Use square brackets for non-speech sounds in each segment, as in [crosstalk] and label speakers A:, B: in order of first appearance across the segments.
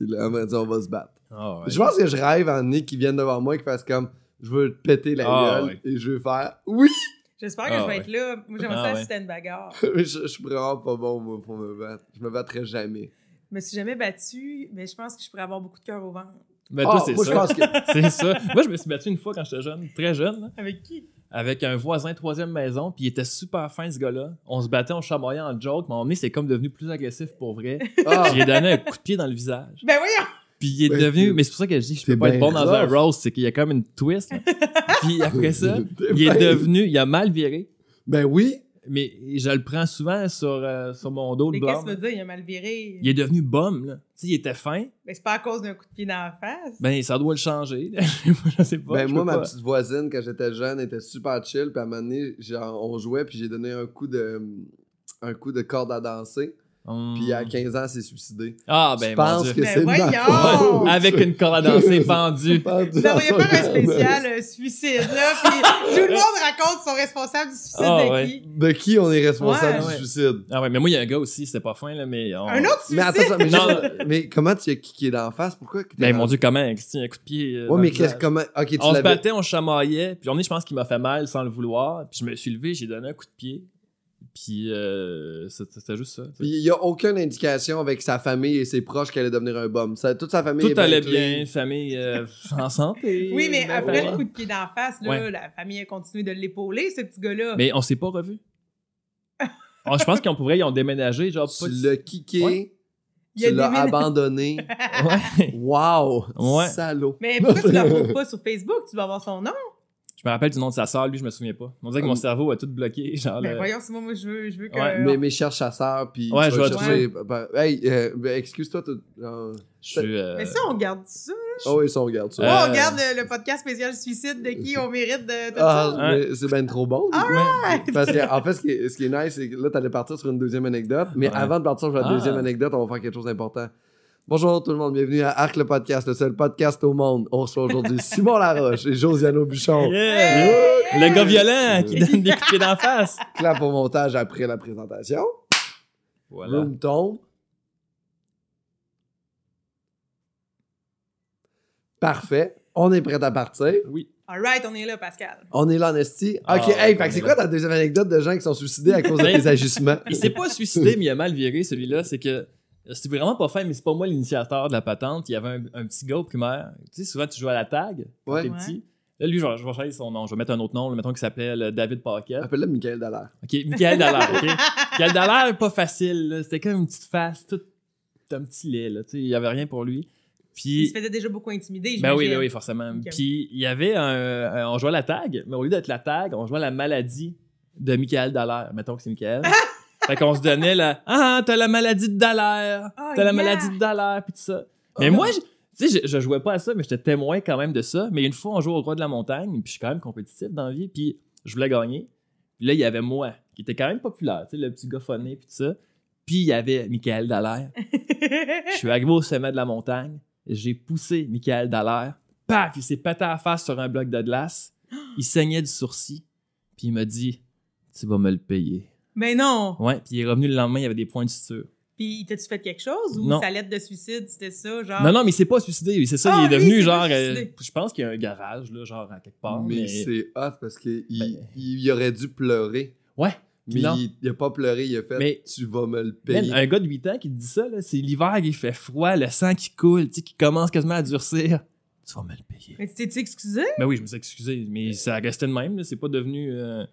A: Puis là, elle m'a dit, on va se battre.
B: Ah ouais.
A: Je pense que je rêve en Nick qui vienne devant moi et qui fasse comme, je veux te péter la
B: Ah,
A: gueule
B: ouais.
A: et je veux faire, oui!
C: J'espère que
B: Ah,
C: je vais
B: ouais.
C: être là. Moi, j'aimerais
B: Ah,
C: ça
B: ouais.
C: assister à une bagarre. [laughs]
A: je, je suis vraiment pas bon, moi, pour me battre. Je me battrai jamais.
C: Je me suis jamais battue, mais je pense que je pourrais avoir beaucoup de cœur au ventre.
B: Ben,
A: Ah,
B: toi, c'est
A: je
B: ça.
A: pense que. [laughs]
B: C'est ça. Moi, je me suis battu une fois quand j'étais jeune, très jeune,
C: Avec qui?
B: Avec un voisin troisième maison, puis il était super fin, ce gars-là. On se battait, on chamoyait en joke, mais à un moment donné, c'est comme devenu plus agressif pour vrai. [laughs]
A: Ah,
B: J'ai donné un coup de pied dans le visage.
C: Ben voyons!
B: Puis il est
A: Ben,
B: devenu, mais c'est pour ça que je dis que je peux pas être bon dans un roast, c'est qu'il y a comme une twist. là. [laughs] Puis après ça, il est
A: ben-
B: devenu, il a mal viré,
A: Ben oui!
B: Mais je le prends souvent sur, euh, sur mon dos, le
C: Mais qu'est-ce que tu veux dire? Il a mal viré.
B: Il est devenu bum, là. Tu sais, il était fin.
C: Ben, c'est pas à cause d'un coup de pied dans la face?
B: Ben, ça doit le changer. [laughs] je sais pas.
A: ben moi, ma
B: pas.
A: petite voisine, quand j'étais jeune, était super chill. Puis à un moment donné, genre, on jouait, puis j'ai donné un coup de un coup de corde à danser.
B: Hum.
A: Puis à 15 ans, elle s'est suicidée.
B: Ah,
A: je
B: ben, mon
A: pense
B: Dieu.
A: que
C: Ben
A: c'est de ma
C: voyons!
B: Avec une corde à danser pendue. [laughs]
A: Pendu
C: Vous
A: dans
C: devriez
A: son
C: faire un spécial euh, suicide, là, puis tout le monde raconte son responsable du suicide
B: Ah,
C: de
B: ouais.
C: qui?
A: De qui on est responsable
C: Ouais.
A: du
B: Ouais.
A: suicide?
B: Ah ouais, mais moi, il y a un gars aussi, c'était pas fin, là, mais... on-
C: Un autre
A: Mais
C: suicide?
A: attends, mais,
B: Non.
A: juste- mais comment tu as kické d'en face? Pourquoi?
B: Ben, mon Dieu, comment? Christine, un coup de pied. euh,
A: Ouais, mais qu'est-ce, comment. Ok, tu
B: On se battait, on chamaillait. Puis on est, je pense qu'il m'a fait mal sans le vouloir. Puis je me suis levé, j'ai donné un coup de pied. Puis euh, c'était juste ça.
A: Puis il y a aucune indication avec sa famille et ses proches qu'elle allait devenir un bum. Ça, toute sa famille est
B: Tout allait bien, famille euh, en santé. [laughs]
C: Oui, mais
B: ben
C: après le coup de pied d'en face, là,
B: Ouais.
C: la famille a continué de l'épauler, ce petit gars-là.
B: Mais on s'est pas revus. [laughs] Ah, je pense qu'on pourrait, ils ont déménagé, genre
A: Tu l'as kické,
B: Ouais.
C: Il a
A: tu l'as abandonné. [laughs]
B: Ouais.
A: wow!
B: Ouais.
A: Salaud.
C: Mais pourquoi tu ne le pas sur Facebook? Tu vas avoir son nom.
B: Je me rappelle du nom de sa sœur, lui, je me souviens pas. On dirait que mon cerveau a tout bloqué. [laughs] Genre,
C: Ben
B: le-
C: voyons, c'est moi, moi, je veux, je veux que...
B: Ouais,
A: Mais, mais cherche sa sœur, puis
B: Ouais,
A: tu
B: je vais
A: chercher. ben, hey, euh, ben, excuse-toi.
B: je suis, euh,
C: Mais ça, on garde ça.
A: Oh oui, ça, on regarde ça.
B: Euh,
C: Oh, on regarde le, le podcast spécial suicide de qui on mérite de, de
A: Ah,
C: ça.
A: mais c'est bien trop bon. coup.
B: mais-
A: Parce que, en fait, ce qui est, ce qui est nice, c'est que là, t'allais partir sur une deuxième anecdote. Mais
B: Ouais.
A: avant de partir sur la
B: Ah.
A: deuxième anecdote, on va faire quelque chose d'important. Bonjour tout le monde, bienvenue à Arc le podcast, le seul podcast au monde. On reçoit aujourd'hui [laughs] Simon Laroche et Josiano Buchon.
B: Yeah! Le gars violent qui donne des coups de pied d'en face. [laughs]
A: Clap au montage après la présentation.
B: Voilà.
A: Room tombe. Parfait. On est prêt à partir.
B: Oui.
C: Alright, on est là, Pascal.
A: On est là en esti. Ok,
B: Ah,
A: hey,
B: on
A: fait que c'est
B: est
A: quoi ta deuxième anecdote de gens qui sont suicidés à cause de
B: Ben,
A: tes agissements?
B: Il s'est pas suicidé, mais il a mal viré, celui-là. C'est que c'était vraiment pas fin, mais c'est pas moi l'initiateur de la patente. Il y avait un, un petit gars au primaire. Tu sais, souvent, tu joues à la tag quand
A: Ouais.
B: t'es
C: Ouais.
B: petit. Là, lui, je vais, je vais changer son nom. Je vais mettre un autre nom. là, mettons qu'il s'appelait le David Paquette.
A: Appelle-le Michael Dallaire.
B: OK, Michael Dallaire, OK? Michael Dallaire, pas facile. là. C'était comme une petite face, tout un petit lait. Là. Tu sais, Il y avait rien pour lui.
C: Il
B: Puis...
C: se faisait déjà beaucoup intimider.
B: Ben oui, ben oui, forcément. Puis il y avait un, un- On jouait à la tag, mais au lieu d'être la tag, on jouait à la maladie de Michael Dallaire. Mettons que c'est Michael. [laughs] fait qu'on se donnait la. Ah, t'as la maladie de Dallaire.
C: Ah,
B: T'as la maladie de Dallaire, puis tout ça. Mais
A: Oh.
B: moi, je- tu sais, je, je jouais pas à ça, mais j'étais témoin quand même de ça. Mais une fois, on jouait au roi de la montagne, puis je suis quand même compétitif dans la vie, puis je voulais gagner. Puis là, il y avait moi, qui était quand même populaire, tu sais, le petit gars phoné, puis tout ça. Puis il y avait Michael Dallaire. Je suis arrivé au sommet de la montagne, j'ai poussé Michael Dallaire. Paf, il s'est pété à la face sur un bloc de glace. Il saignait du sourcil. Puis il m'a dit Tu vas me le payer.
C: Mais non.
B: Ouais, puis il est revenu le lendemain, il y avait des points de suture.
C: Puis, t'as-tu fait quelque chose ou
B: Non.
C: sa lettre de suicide, c'était ça, genre?
B: Non, non, mais il s'est pas suicidé. C'est ça,
C: Ah,
B: il est
C: lui,
B: devenu genre. euh, je pense qu'il y a un garage, là, genre à quelque part.
A: mais
B: Mais,
A: c'est hot parce qu'il
B: Ben-
A: il, aurait dû pleurer.
B: Ouais.
A: Mais
B: Non.
A: il, il a pas pleuré, il a fait
B: Mais-
A: Tu vas me le
B: Man,
A: payer.
B: un gars de 8 ans qui te dit ça, là, c'est l'hiver, il fait froid, le sang qui coule, tu sais, qui commence quasiment à durcir. Tu vas me le payer.
C: Mais tu t'es-tu excusé?
B: Ben oui, je me suis excusé, mais ça restait de même, là, c'est pas devenu. euh,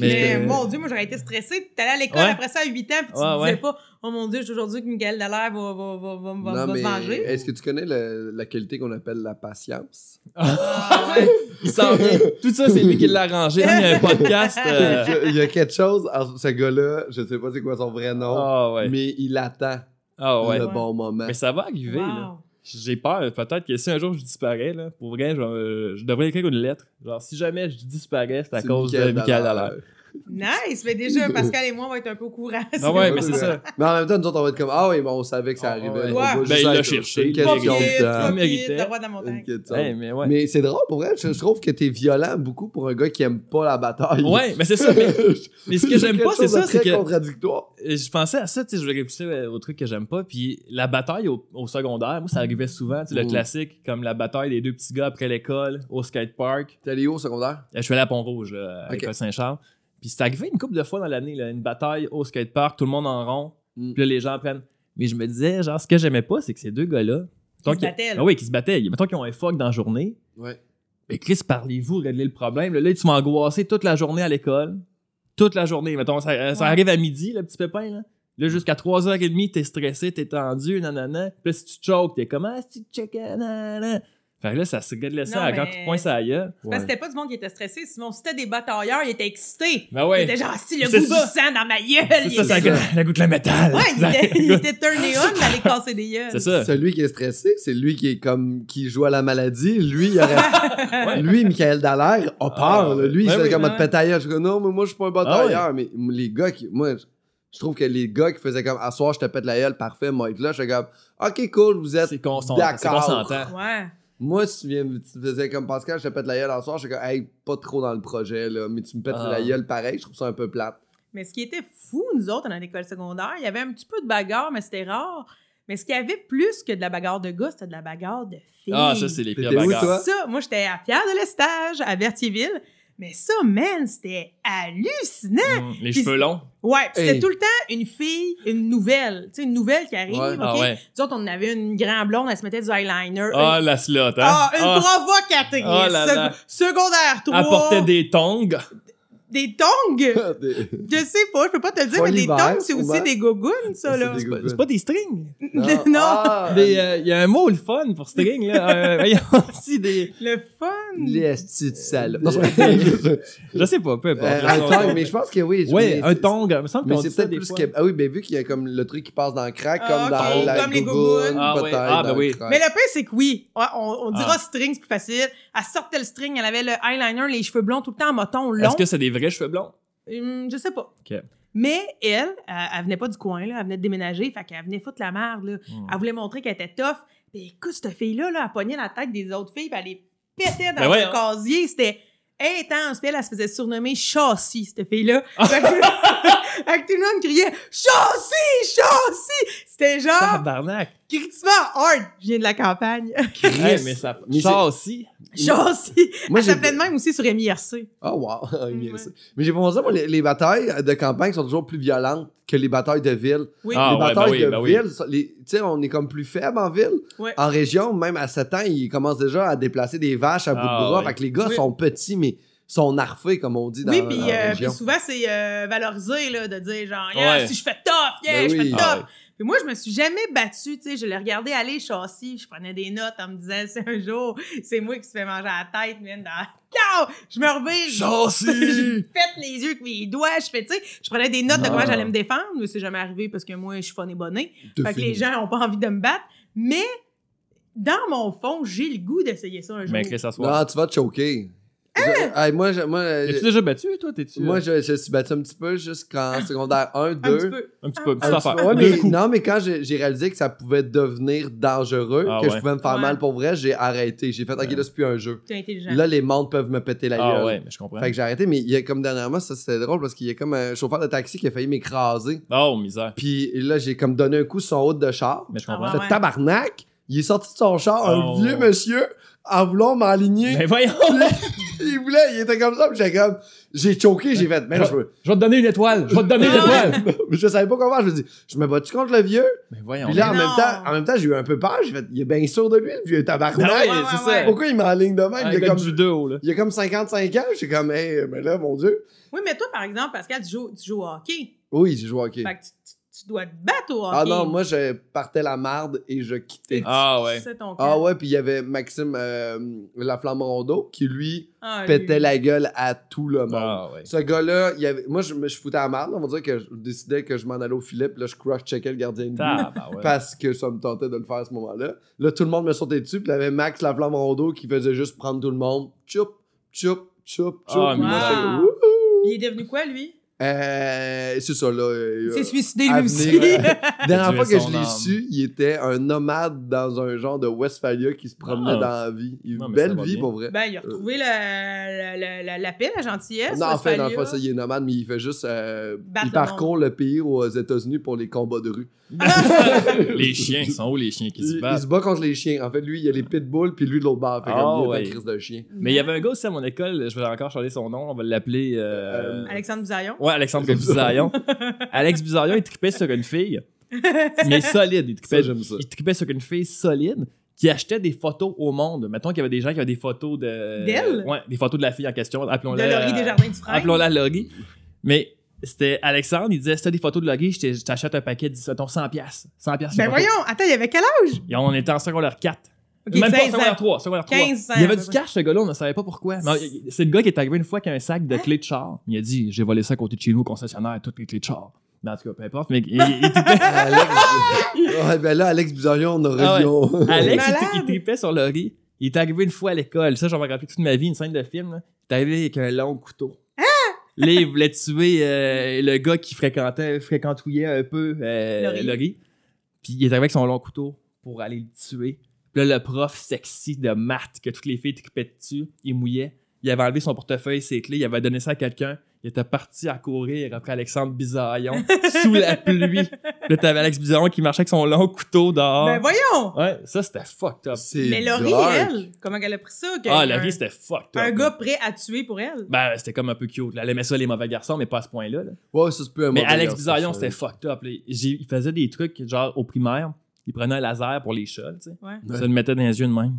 B: mais-
A: que c'était-
C: mon Dieu, moi j'aurais été stressée. T'allais à l'école
B: Ouais.
C: après ça à 8 ans, puis tu
B: Ouais,
C: te disais
B: ouais.
C: pas, oh mon Dieu, c'est aujourd'hui que Miguel Dallaire va, va, va, va, va,
A: Non,
C: va
A: mais
C: se venger.
A: est-ce que tu connais le- la qualité qu'on appelle la patience?
C: Ah, ouais.
B: Il s'en vient. Tout ça, c'est lui qui l'a arrangé. Il y a un podcast. euh,
A: Il y a quelque chose, ce gars-là, je sais pas c'est quoi son vrai nom,
B: Ah ouais.
A: mais il attend
B: Ah ouais.
A: le
C: Ouais.
A: bon moment.
B: Mais ça va arriver, là. J'ai peur. Peut-être que si un jour je disparais, là, pour vrai, genre, euh, je devrais écrire une lettre. Genre, si jamais je disparais, c'est à cause de
A: Michael
B: Michael
A: Dallaire.
C: Nice, mais déjà, [laughs] Pascal et moi, on va être un peu au courant.
B: Ah ouais, mais c'est ça.
A: Mais en même temps, nous autres, on va être comme Ah oui, bon, on savait que ça
B: Ah,
A: arrivait.
B: ouais.
A: On va
C: Ouais.
A: juste
B: Ben, il l'a cherché,
A: une
B: il l'a
C: Pas
A: question de temps.
C: roi de la montagne.
B: Hey, mais ouais.
A: Mais c'est drôle pour vrai, je, je trouve que t'es violent beaucoup pour un gars qui aime pas la bataille.
B: Ouais, mais c'est ça. Mais, [laughs] mais ce que j'aime pas, c'est ça, c'est que
A: contradictoire.
B: Je pensais à ça, tu sais, je réfléchissais euh, au truc que j'aime pas. Puis la bataille au, au secondaire, moi, ça arrivait souvent, tu sais, le
A: Mm.
B: classique, comme la bataille des deux petits gars après l'école, au skatepark.
A: T'es allé où au secondaire?
B: Euh, Je suis allé à Pont-Rouge, à Saint-Charles. Puis c'est arrivé une couple de fois dans l'année, là, une bataille au skatepark, tout le monde en rond.
A: Mm.
B: Puis là, les gens prennent. Mais je me disais, genre, ce que j'aimais pas, c'est que ces deux gars-là.
C: Qui se battaient.
B: Ah oui, qui se battaient. Mettons qu'ils ont un fuck dans la journée.
A: Ouais.
B: Mais Chris, parlez-vous, réglez le problème. Là, là, tu m'as angoissé toute la journée à l'école. Toute la journée. Mettons, ça, arrive à midi, le petit pépin, là. Là, jusqu'à 3h30, t'es stressé, t'es tendu, nanana. Puis là, si tu choques, t'es comme, ah, si tu chicken, nanana. Fait que là, ça se réglait ça
C: Non,
B: à quand tu points ça gueule.
C: C'est Parce que c'était pas du monde qui était stressé. Sinon, si c'était des batailleurs, ils étaient excités.
B: Ben ouais.
C: Ils étaient genre, si le goût
B: ça.
C: du sang dans ma gueule.
B: C'est
C: il
B: ça, ça goûte, goûte le métal.
C: Ouais, il était, [laughs] il était turné on d'aller casser des gueules.
B: C'est ça.
A: Celui qui est stressé, c'est lui qui est comme qui joue à la maladie. Lui, il aurait... [laughs] lui, Michael Dallaire, a peur. Lui, il
B: Ouais,
A: fait
B: oui,
A: comme
C: ouais.
A: un pétailleur. Je dis non, mais moi, je suis pas un batailleur. Mais les gars qui. Moi, je trouve que les gars qui faisaient comme, à soir, je te pète la gueule, parfait, moi, être là, je fais comme, ok, cool, vous êtes.
B: C'est constant.
A: D'accord.
B: C'est consentant.
C: Ouais.
A: Moi, si tu, viens, tu faisais comme Pascal, je te pète la gueule à soir, je suis comme, hey, pas trop dans le projet, là, mais tu me pètes
B: Ah.
A: la gueule pareil, je trouve ça un peu plate.
C: Mais ce qui était fou, nous autres, dans l'école secondaire, il y avait un petit peu de bagarre, mais c'était rare. Mais ce qu'il y avait plus que de la bagarre de gars, c'était de la bagarre de filles.
B: Ah, ça, c'est les pires
A: où,
B: bagarres.
A: toi?
C: Ça, moi, j'étais à Pierre de l'Estage, à Berthierville. Mais ça, man, c'était hallucinant.
B: Mm, Les cheveux longs.
C: Ouais, pis c'était
A: Hey.
C: tout le temps une fille, une nouvelle. Tu sais, une nouvelle qui arrive,
A: Ouais.
C: OK?
B: Ah ouais.
C: Nous autres, on avait une grande blonde, elle se mettait du eyeliner.
B: Ah,
C: Une-
B: la slot, hein?
C: Ah, une
B: Ah,
C: provocatrice.
B: Oh là là.
C: Sec- Secondaire 3.
B: Elle portait des tongs.
C: Des tongs. [laughs]
A: Des-
C: Je sais pas, je peux pas te le dire, mais des tongs, c'est aussi des gogoons, ça, là.
B: C'est pas- pas des strings. [laughs]
C: Non.
A: Ah,
B: Des, euh, Il y a un mot, le fun, pour string, là. Euh, [laughs] voyons, aussi des...
C: Le fun.
A: Les estis de
B: Je sais pas, peu importe.
A: Euh, un
B: on-
A: tong, mais je pense que oui. mais
B: un tong. Il me semble
A: Mais
B: qu'on
A: c'est
B: dit ça
A: peut-être
B: des
A: plus
B: fois.
A: que. Ah oui, ben vu qu'il y a comme le truc qui passe dans le crack,
C: Ah,
A: comme dans
C: ok,
A: la
C: comme les
A: gougoune,
C: gougounes.
B: Ah ouais.
A: peut-être.
B: Ah, ben
A: dans
B: oui.
C: Mais le pire, c'est que oui, on, dira
B: Ah.
C: string, c'est plus facile. Elle sortait le string, elle avait le eyeliner, les cheveux blonds tout le temps en moton long.
B: Est-ce que c'est des vrais cheveux blonds?
C: Hum, je sais pas. Mais elle, elle, elle venait pas du coin, là. Elle venait de déménager, fait qu'elle venait foutre la merde, là.
B: Hmm.
C: Elle voulait montrer qu'elle était tough. Écoute, cette fille-là, là, elle pognait la tête des autres filles, puis elle les pétait dans
B: Ben ouais,
C: le casier. C'était intense. Puis elle, elle se faisait surnommer Châssis, cette fille-là. [laughs]
B: Ah.
C: Fait que, fait que tout le monde criait Châssis, Châssis! C'était genre
B: Tabarnak.
C: critiquement hard. Je viens de la campagne. [laughs]
B: Hey, mais ça...
A: Moi, j'ai-
C: de même aussi sur MIRC.
A: Oh, wow. [laughs] Ah, bien
C: Ouais.
A: ça. Mais j'ai pensé, moi, les, les batailles de campagne sont toujours plus violentes que les batailles de ville.
C: Oui.
B: Ah,
A: les
B: ouais,
A: batailles
B: ben oui,
A: de
B: ben
A: ville, tu sais, on est comme plus faible en ville.
C: Ouais.
A: En région, même à 7 ans, ils commencent déjà à déplacer des vaches à bout
B: Ah,
A: de bras.
B: ouais.
A: Fait que les gars
C: Oui.
A: sont petits, mais sont narfés, comme on dit dans,
C: Oui,
A: dans
C: puis
A: la
C: euh, souvent, c'est euh, valorisé là, de dire genre, yeah,
B: Ouais.
C: si je fais tough, yeah,
A: Ben
C: je
A: oui.
C: fais
B: Ah,
C: tough.
B: ouais.
C: Puis moi, je me suis jamais battue, tu sais, je l'ai regardé aller châssis, je prenais des notes en me disant, [laughs] c'est un jour, c'est moi qui se fait manger à la tête, man, dans... Non! Je me revire, je- je
B: Châssis. [laughs]
C: pète les yeux avec mes doigts, je fais, tu sais, je prenais des notes de comment j'allais me défendre, mais c'est jamais arrivé parce que moi, je suis fun et bonnet.
A: De
C: Fait que les gens ont pas envie de me battre, mais dans mon fond, j'ai le goût d'essayer ça un jour.
B: Mais Chris, ça soit.
A: Non, tu vas te choquer. Je- hey, moi, je- moi,
B: T'es-tu déjà battu, toi? T'es-tu.
A: moi
B: euh,
A: je, je suis battu un petit peu jusqu'en secondaire 1, 2.
C: un petit peu.
B: Un petit peu.
A: Un
B: Petite affaire.
A: peu, ouais,
B: Deux
A: mais,
B: coups.
A: non, mais quand j'ai j'ai réalisé que ça pouvait devenir dangereux,
B: Ah
A: que je pouvais me faire
C: Ouais.
A: mal pour vrai, j'ai arrêté. J'ai fait, ok, là, c'est plus un jeu.
C: T'es intelligent.
A: Là, les mondes peuvent me péter la
B: Ah
A: gueule.
B: ouais, mais je comprends.
A: Fait que j'ai arrêté, mais il y a comme dernièrement, ça c'était drôle parce qu'il y a comme un chauffeur de taxi qui a failli m'écraser.
B: Oh, misère.
A: Puis là, j'ai comme donné un coup sur son haut de char.
B: Mais je
C: Ah
B: comprends.
A: Fait
C: ouais.
A: tabarnak, il est sorti de son char, un
B: Oh.
A: vieux monsieur, en voulant m'aligner.
B: Mais voyons! [laughs]
A: il voulait, il était comme ça, puis j'étais comme, j'ai choqué, j'ai fait, mais je veux.
B: Je vais te donner une étoile! Je vais te donner une étoile! [laughs]
A: Mais je savais pas comment, je me dis, je me bats-tu contre le vieux?
B: Mais voyons.
A: Puis là, en même, temps, en même temps, j'ai eu un peu peur, j'ai fait, il est bien sûr de lui, le vieux tabarnak.
B: Ah ouais,
C: Ouais,
B: c'est
C: ouais,
B: ça.
C: ouais.
A: Pourquoi il m'enligne de même?
B: Ah,
A: il,
B: il
A: a comme,
B: du judo, là.
A: il a comme 55 ans, j'étais comme, hey, mais là, mon Dieu.
C: Oui, mais toi, par exemple, Pascal, tu joues, tu joues au hockey.
A: Oui, j'ai joué au hockey.
C: Fait que tu, tu- dois te battre au hockey.
A: Ah non, moi, je partais la marde et je quittais.
B: Ah ouais.
C: C'est ton
A: Ah ouais, puis il y avait Maxime euh, Laflamme Rondeau qui, lui,
C: Ah,
A: pétait
C: lui.
A: la gueule à tout le monde.
B: Ah ouais.
A: Ce gars-là, il y avait... moi, je me je foutais à la marde. On va dire que je décidais que je m'en allais au puis là, je crush-checkais le gardien de but.
B: Ah, bah ouais. [laughs]
A: Parce que ça me tentait de le faire à ce moment-là. Là, tout le monde me sautait dessus, puis il y avait Max Laflamme Rondeau qui faisait juste prendre tout le monde. Choup, choup, choup, choup.
B: Ah,
C: il est devenu quoi, lui?
A: Euh, c'est ça, là. euh,
C: Il s'est suicidé lui aussi. [laughs]
A: La dernière fois que je l'ai su, il était un nomade dans un genre de Westphalia qui se promenait
B: Ah.
A: dans la vie. Une
B: Non, mais ça
A: belle vie,
B: bien.
A: pour vrai.
C: ben, il a retrouvé la, la, la, la, la paix, la gentillesse.
A: non, en fait, dans le fond, ça, il est nomade, mais il fait juste. euh, il
C: le
A: parcourt le pays aux États-Unis pour les combats de rue. [laughs]
B: les chiens, ils sont où les chiens qui
A: Il,
B: se
A: il
B: battent?
A: se bat contre les chiens. En fait, lui, il y a les pitbulls, puis lui, de l'autre bord. Fait comme il est
B: ouais.
A: un crise de chien.
B: Mais il y avait un gars aussi à mon école, je vais encore changer son nom, on va l'appeler. euh,
C: Alexandre Bizarion.
B: Ouais, Alexandre Bizarion. Alex Bizarion, il tripait sur une fille, mais solide. Il
A: Ça,
B: tripait,
A: j'aime ça.
B: il tripait sur une fille solide qui achetait des photos au monde. Mettons qu'il y avait des gens qui avaient des photos de.
C: D'elle?
B: Ouais, des photos de la fille en question.
C: De
B: Appelons-la.
C: Laurie Desjardins du Frein.
B: Appelons-la Laurie. Mais c'était Alexandre, il disait si t'as des photos de Laurie, je t'ai- je t'achète un paquet de, mettons, 100$. 100$. piastres,
C: Ben
B: photos.
C: voyons, attends, il avait quel âge?
B: Et on était en secondaire 4.
C: Ok,
B: Même pas
C: 16
B: secondaire
C: ans.
B: 3, secondaire 3.
C: 15 ans,
B: Il y avait du cash, ce gars-là, on ne savait pas pourquoi. C'est le gars qui est arrivé une fois qui a un sac de clés de char. Il a dit J'ai volé ça à côté de chez nous au concessionnaire, toutes les clés de char. Mais en tout cas, peu importe. Mais il, il- il tripait- [laughs]
A: Alex, ouais, ben là, Alex Bizarion, on aurait
B: Ah ouais. Alex, il, il tripait sur Laurie. Il est arrivé une fois à l'école. Ça, j'en vais rappeler toute ma vie, une scène de film. là. Il est arrivé avec un long couteau. Là, il voulait tuer euh, le gars qui fréquentait, fréquentouillait un peu euh,
C: Laurie.
B: Laurie. Puis il est arrivé avec son long couteau pour aller le tuer. Puis là, le prof sexy de maths que toutes les filles tripaient dessus, il mouillait. Il avait enlevé son portefeuille, ses clés, il avait donné ça à quelqu'un. Il était parti à courir après Alexandre Bizarion [laughs] sous la pluie. Là, t'avais Alex Bizarion qui marchait avec son long couteau dehors.
C: Ben voyons!
B: Ouais, ça c'était fucked up.
A: C'est
C: Mais Laurie,
A: dark.
C: elle, comment elle a pris ça?
B: Ah, Laurie, c'était fucked up.
C: Un gars prêt à tuer pour elle?
B: Ben, c'était comme un peu cute. Elle aimait ça, les mauvais garçons, mais pas à ce point-là. là.
A: Ouais, ça, c'est plus un
B: Mais Alex
A: ça.
B: c'était fucked up. Il faisait des trucs, genre, au primaire, il prenait un laser pour les chats, tu sais.
C: Ouais.
B: Il se le mettait dans les yeux de même.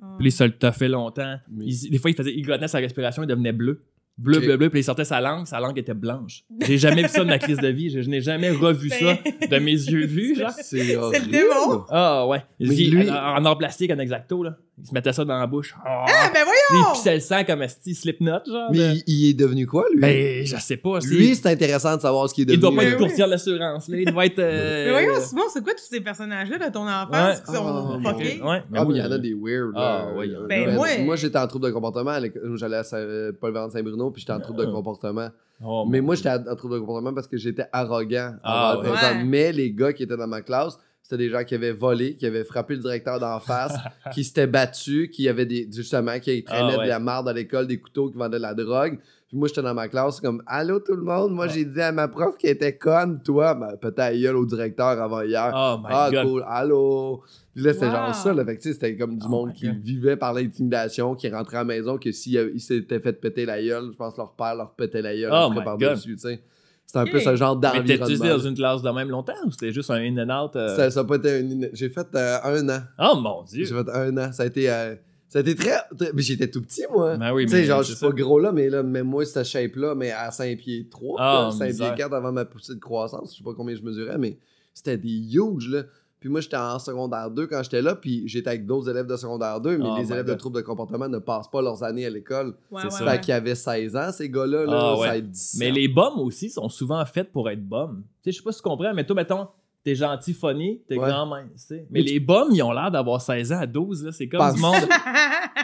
C: Ah.
B: Puis il se le toffait longtemps.
A: Mais-
B: Il- des fois, il faisait, il sa respiration, il devenait bleu. Bleu, bleu, bleu, puis il sortait sa langue, sa langue était blanche. J'ai jamais vu ça de ma crise de vie. Je, je n'ai jamais revu ça
C: Ben-
B: de mes yeux vus, genre. [laughs]
A: C'est horrible.
C: le démon.
B: Ah ouais.
A: Lui-
B: en, en or plastique, en exacto, là. Il se mettait ça dans la bouche. Ah,
C: Ah, ben
B: Puis
C: voyons!
B: il pissait le sang comme un petit slipknot, genre.
A: Mais
B: de-
A: il, il est devenu quoi, lui?
B: Ben, je sais pas.
A: lui, c'est intéressant de savoir ce qu'il est
B: il
A: devenu.
B: doit pas être
C: Ben oui.
B: courtier de l'assurance, là. Il doit être. euh,
C: Mais voyons, Simon, c'est quoi tous ces personnages-là de ton enfance
B: Ouais.
C: qui sont
A: Oh,
C: fuckés?
B: Ouais.
A: Ah, mais il y en a des weird.
B: Ah,
A: là.
B: ouais, il y en a.
C: Ben, moi-
A: moi j'étais en trouble de comportement. J'allais à Saint- euh, Paul Véran de Saint-Bruno, puis j'étais en trouble de
B: Ah.
A: comportement.
B: Oh,
A: mais moi, j'étais en trouble de comportement parce que j'étais arrogant.
B: Ah. Ouais.
A: Mais les gars qui étaient dans ma classe, c'était des gens qui avaient volé, qui avaient frappé le directeur d'en face, [laughs] qui s'étaient battus, qui avaient des. Justement, qui traînaient
B: Ah, ouais.
A: de la marde à l'école, des couteaux, qui vendaient de la drogue. Puis moi, j'étais dans ma classe, comme Allô tout le monde, moi
B: Ah.
A: j'ai dit à ma prof qui était conne, toi, ben, peut-être gueule au directeur avant hier.
B: Oh my
A: Ah,
B: god.
A: cool, allô. Puis là, c'était
C: Wow.
A: genre ça, là. Fait que, tu sais, c'était comme du
B: Oh
A: monde qui
B: God.
A: vivait par l'intimidation, qui rentrait à la maison, que s'ils il s'étaient fait péter la gueule, je pense que leur père leur pétait la gueule
B: Oh
A: après
B: my
A: par-dessus, tu sais. C'était un peu ce genre
B: Mais t'étais-tu dans
A: d'environnement.
B: une classe de même longtemps ou c'était juste un in and out? euh?
A: Ça, ça a pas été un... J'ai fait euh, un an.
B: Oh mon dieu.
A: J'ai fait un an. Ça a été... euh, Ça a été très... très- Mais j'étais tout petit, moi.
B: Ben oui,
A: tu sais, genre, je suis pas gros là, mais là, même moi, cette shape-là, mais à 5 pieds 3,
B: Ah,
A: 5 pieds
B: misère.
A: 4 avant ma poussée de croissance. Je sais pas combien je mesurais, mais c'était des huge, là. Puis moi, j'étais en secondaire 2 quand j'étais là, puis j'étais avec d'autres élèves de secondaire 2, mais
B: Oh
A: les élèves de troubles de comportement ne passent pas leurs années à l'école.
C: Ouais,
B: C'est
C: ouais,
B: ça.
A: Fait qu'ils avaient 16 ans, ces gars-là, là,
B: Ah, ouais.
A: ça a été 17.
B: Mais les bombes aussi sont souvent faites pour être bombes. Tu sais, je sais pas si tu comprends, mais toi, mettons, t'es gentil, funny, t'es
A: Ouais.
B: grand mince, tu sais. Mais les bombes, ils ont l'air d'avoir 16 ans à 12, là. C'est comme
A: Pense-
B: du monde.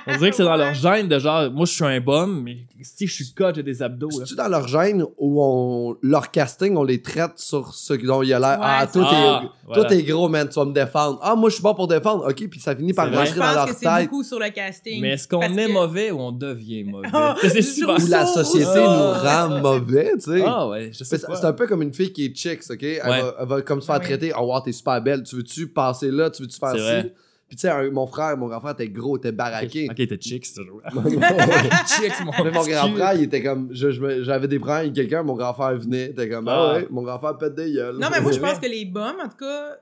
B: On dirait que c'est dans leur gène de genre, moi, je suis un bum, mais si je suis coach, j'ai des abdos.
A: C'est-tu dans leur gène où on, leur casting, on les traite sur ce dont il a l'air?
C: Ouais,
A: ah, toi, t'es,
B: Ah, voilà.
A: t'es gros, man, tu vas me défendre. Ah, moi, je suis bon pour défendre. OK, puis ça finit par rentrer
C: Je
A: dans
C: pense
A: leur
C: que c'est
A: tête.
C: beaucoup sur le casting.
B: Mais est-ce qu'on est
C: que-
B: mauvais ou on devient mauvais? [laughs]
C: Ah,
B: c'est
C: je
A: Où la société nous rend mauvais, tu sais.
B: Ah ouais, je sais
A: C'est
B: pas.
A: c'est un peu comme une fille qui est chicks, OK? Elle,
B: Ouais.
A: va, elle va comme se faire
C: Ouais.
A: traiter. Oh, wow, t'es super belle. Tu veux-tu passer là? Tu veux-tu faire ci? Puis, tu sais, mon frère, mon grand frère était gros, était baraqué.
B: Ok, t'es chic, c'est toujours. Mon,
A: grand frère, il était comme. je- je me- J'avais des problèmes avec quelqu'un, mon grand frère venait. T'es comme, ah,
B: Ah.
A: ouais, mon grand frère pète des gueules.
C: Non, mais moi, je pense que les bombes, en tout cas,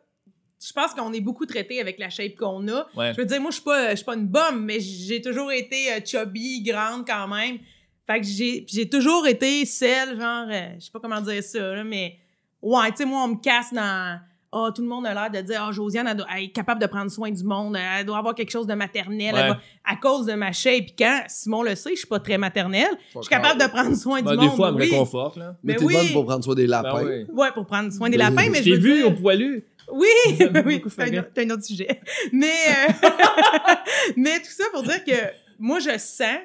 C: je pense qu'on est beaucoup traité avec la shape qu'on a.
B: Ouais.
C: Je veux dire, moi, je suis pas, je suis pas une bombe, mais j'ai toujours été euh, chubby, grande quand même. Fait que j'ai j'ai toujours été celle, genre, euh, je sais pas comment dire ça, là, mais ouais, tu sais, moi, on me casse dans. Ah, tout le monde a l'air de dire, ah, Josiane, elle, est capable de prendre soin du monde, elle doit avoir quelque chose de maternel, elle
B: Ouais.
C: va- à cause de ma shape. Puis quand Simon le sait, je suis pas très maternelle, je suis capable de prendre soin
B: Ben,
C: du
B: des
C: monde.
B: fois, elle me
C: oui.
B: réconforte, là.
A: Mais
C: Mais
A: t'es
C: oui.
A: bonne pour prendre soin des lapins.
B: Ben oui.
C: Ouais, pour prendre soin des
A: Ben,
C: lapins, mais
B: Je
C: veux
B: vu
C: dire-
B: au poilu.
C: Oui, [laughs] oui, c'est un, un autre sujet. [laughs] Mais, euh, [laughs] mais tout ça pour dire que moi, je sens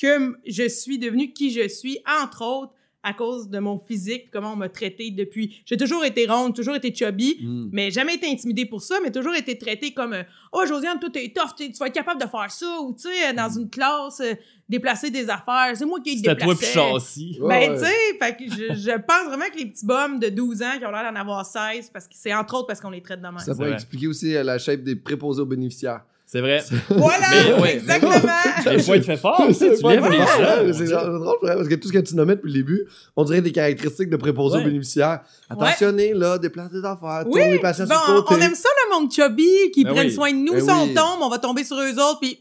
C: que je suis devenue qui je suis, entre autres à cause de mon physique, comment on m'a traité depuis. J'ai toujours été ronde, toujours été chubby,
A: Mm.
C: mais jamais été intimidée pour ça, mais toujours été traitée comme euh, Oh, Josiane, toi, t'es tough, tu vas être capable de faire ça, ou tu sais, euh, dans une classe, euh, déplacer des affaires. C'est moi qui ai
B: C'était toi puis
C: déplacé.
B: châssis.
C: Ben,
A: ouais.
C: tu sais, fait que je, je pense vraiment que les petits bums de 12 ans qui ont l'air d'en avoir 16, parce que c'est entre autres parce qu'on les traite de même.
A: Ça pourrait expliquer aussi la shape des préposés aux bénéficiaires.
B: C'est vrai. [laughs]
C: Voilà,
B: Mais ouais,
C: exactement.
B: Des fois, il te fait fort, [laughs] tu lèves les gens.
A: C'est genre drôle, parce que tout ce que tu nommais depuis le début, on dirait des caractéristiques de préposés
B: Ouais.
A: aux bénéficiaires. Attentionnez, là, déplacer des affaires,
C: Oui,
A: tourne les patients
C: Bon,
A: sur le côté.
C: on aime ça, le monde chubby, qui
B: Ben
C: prennent
B: oui.
C: soin de nous.
A: Ben
C: si on tombe, on va tomber sur eux autres, puis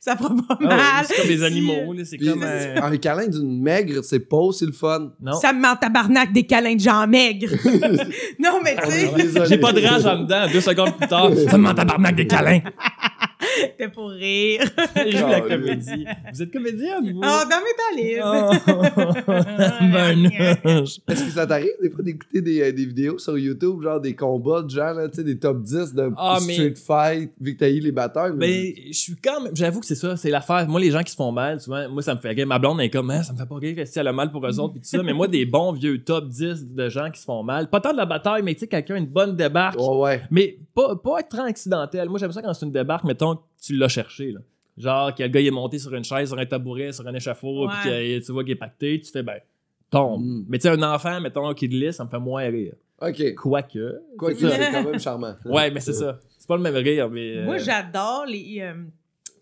C: ça fera pas
B: Ah ouais,
C: mal.
B: c'est comme des
C: Si-
B: animaux, là, c'est comme un...
A: Un câlin d'une maigre, c'est pas aussi le fun.
B: Non.
C: Ça me met en tabarnak des câlins de gens maigres. [laughs] non, mais tu sais,
A: Désolé.
B: J'ai pas de rage en dedans, deux secondes plus tard. Ça me ment tabarnak des câlins. [laughs]
C: c'était pour rire. [laughs]
B: Je joue la
A: Oh,
B: comédie. Vous êtes comédienne, vous?
C: Oh, dans mes talibs.
B: Oh. [laughs] ben.
A: Est-ce que ça t'arrive des fois d'écouter des, euh, des vidéos sur YouTube, genre des combats de gens, là, tu sais, des top 10 de
B: Ah, mais-
A: Street Fight, vu que t'as eu les batteurs? mais-
B: Ben, je suis quand même. J'avoue que c'est ça, c'est l'affaire. Moi, les gens qui se font mal, souvent, moi, ça me fait rire. Ma blonde elle est comme, Hein, ça me fait pas rire si elle a mal pour eux autres, pis tout ça. Mais moi, des bons vieux top 10 de gens qui se font mal. Pas tant de la bataille, mais tu sais, quelqu'un, une bonne débarque.
A: Ouais, ouais.
B: Mais pas, pas être trop accidentel. Moi, j'aime ça quand c'est une débarque, mettons, que tu l'as cherché, là. Genre, que le gars il est monté sur une chaise, sur un tabouret, sur un échafaud,
C: Ouais.
B: puis que tu vois qu'il est pacté, tu fais, ben, tombe.
A: Mm.
B: Mais tu sais, un enfant, mettons, qui glisse, ça me fait moins rire.
A: Ok.
B: Quoique.
A: Quoi que
B: C'est
A: quand même charmant.
B: Ouais, mais c'est ça. C'est pas le même rire, mais. euh,
C: Moi, j'adore les euh,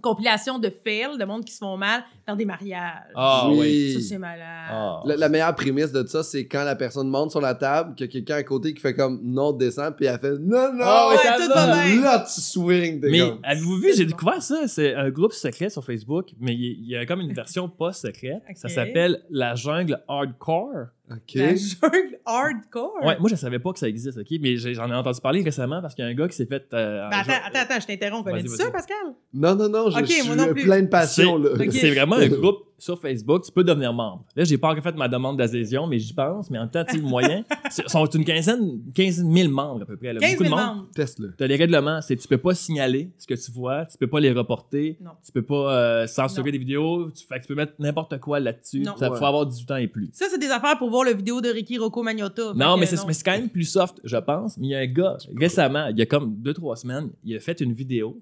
C: compilations de fails de monde qui se font mal dans des mariages.
B: Ah,
A: Oui.
B: oui.
C: Ça, c'est malade.
B: Ah.
A: La, la meilleure prémisse de ça, c'est quand la personne monte sur la table, qu'il y a quelqu'un à côté qui fait comme non, descend, puis elle fait non, non,
B: Ah, ouais, ça
C: tout
B: va.
A: là tu swing. t'es
B: Mais avez-vous vu, j'ai découvert ça. C'est un groupe secret sur Facebook, mais il y, y a comme une version pas secrète. Ça
C: Ok.
B: s'appelle La Jungle Hardcore.
A: Ok.
C: La jungle hardcore.
B: Ouais, moi je savais pas que ça existe, ok? Mais j'en ai entendu parler récemment parce qu'il y a un gars qui s'est fait. euh,
C: Ben, attends, attends, attends, je t'interromps.
B: Vas-y,
C: Connais-tu ça, Pascal?
A: Non, non, non, je
C: Ok,
A: suis
C: moi non
A: euh,
C: plus.
A: plein de passion.
B: C'est vraiment un groupe sur Facebook, tu peux devenir membre. Là, j'ai pas encore fait ma demande d'adhésion, mais j'y pense. Mais en même temps, tu sais, le moyen, [laughs] c'est- sont une quinzaine, 15 000 membres à peu près. là.
C: 15
B: Beaucoup
C: 000
B: de monde.
C: membres.
A: Teste-le.
B: T'as les règlements, c'est tu peux pas signaler ce que tu vois, tu peux pas les reporter,
C: Non.
B: tu peux pas euh, censurer
C: Non.
B: des vidéos, tu, fait que tu peux mettre n'importe quoi là-dessus.
C: Non.
B: Ça
A: Ouais.
B: faut avoir 18 ans et plus.
C: Ça, c'est des affaires pour voir le vidéo de Ricky Rocco Magnotta.
B: Non,
C: que,
B: mais c'est mais c'est quand même plus soft, je pense. Mais il y a un gars, récemment, il y a comme 2-3 semaines, il a fait une vidéo,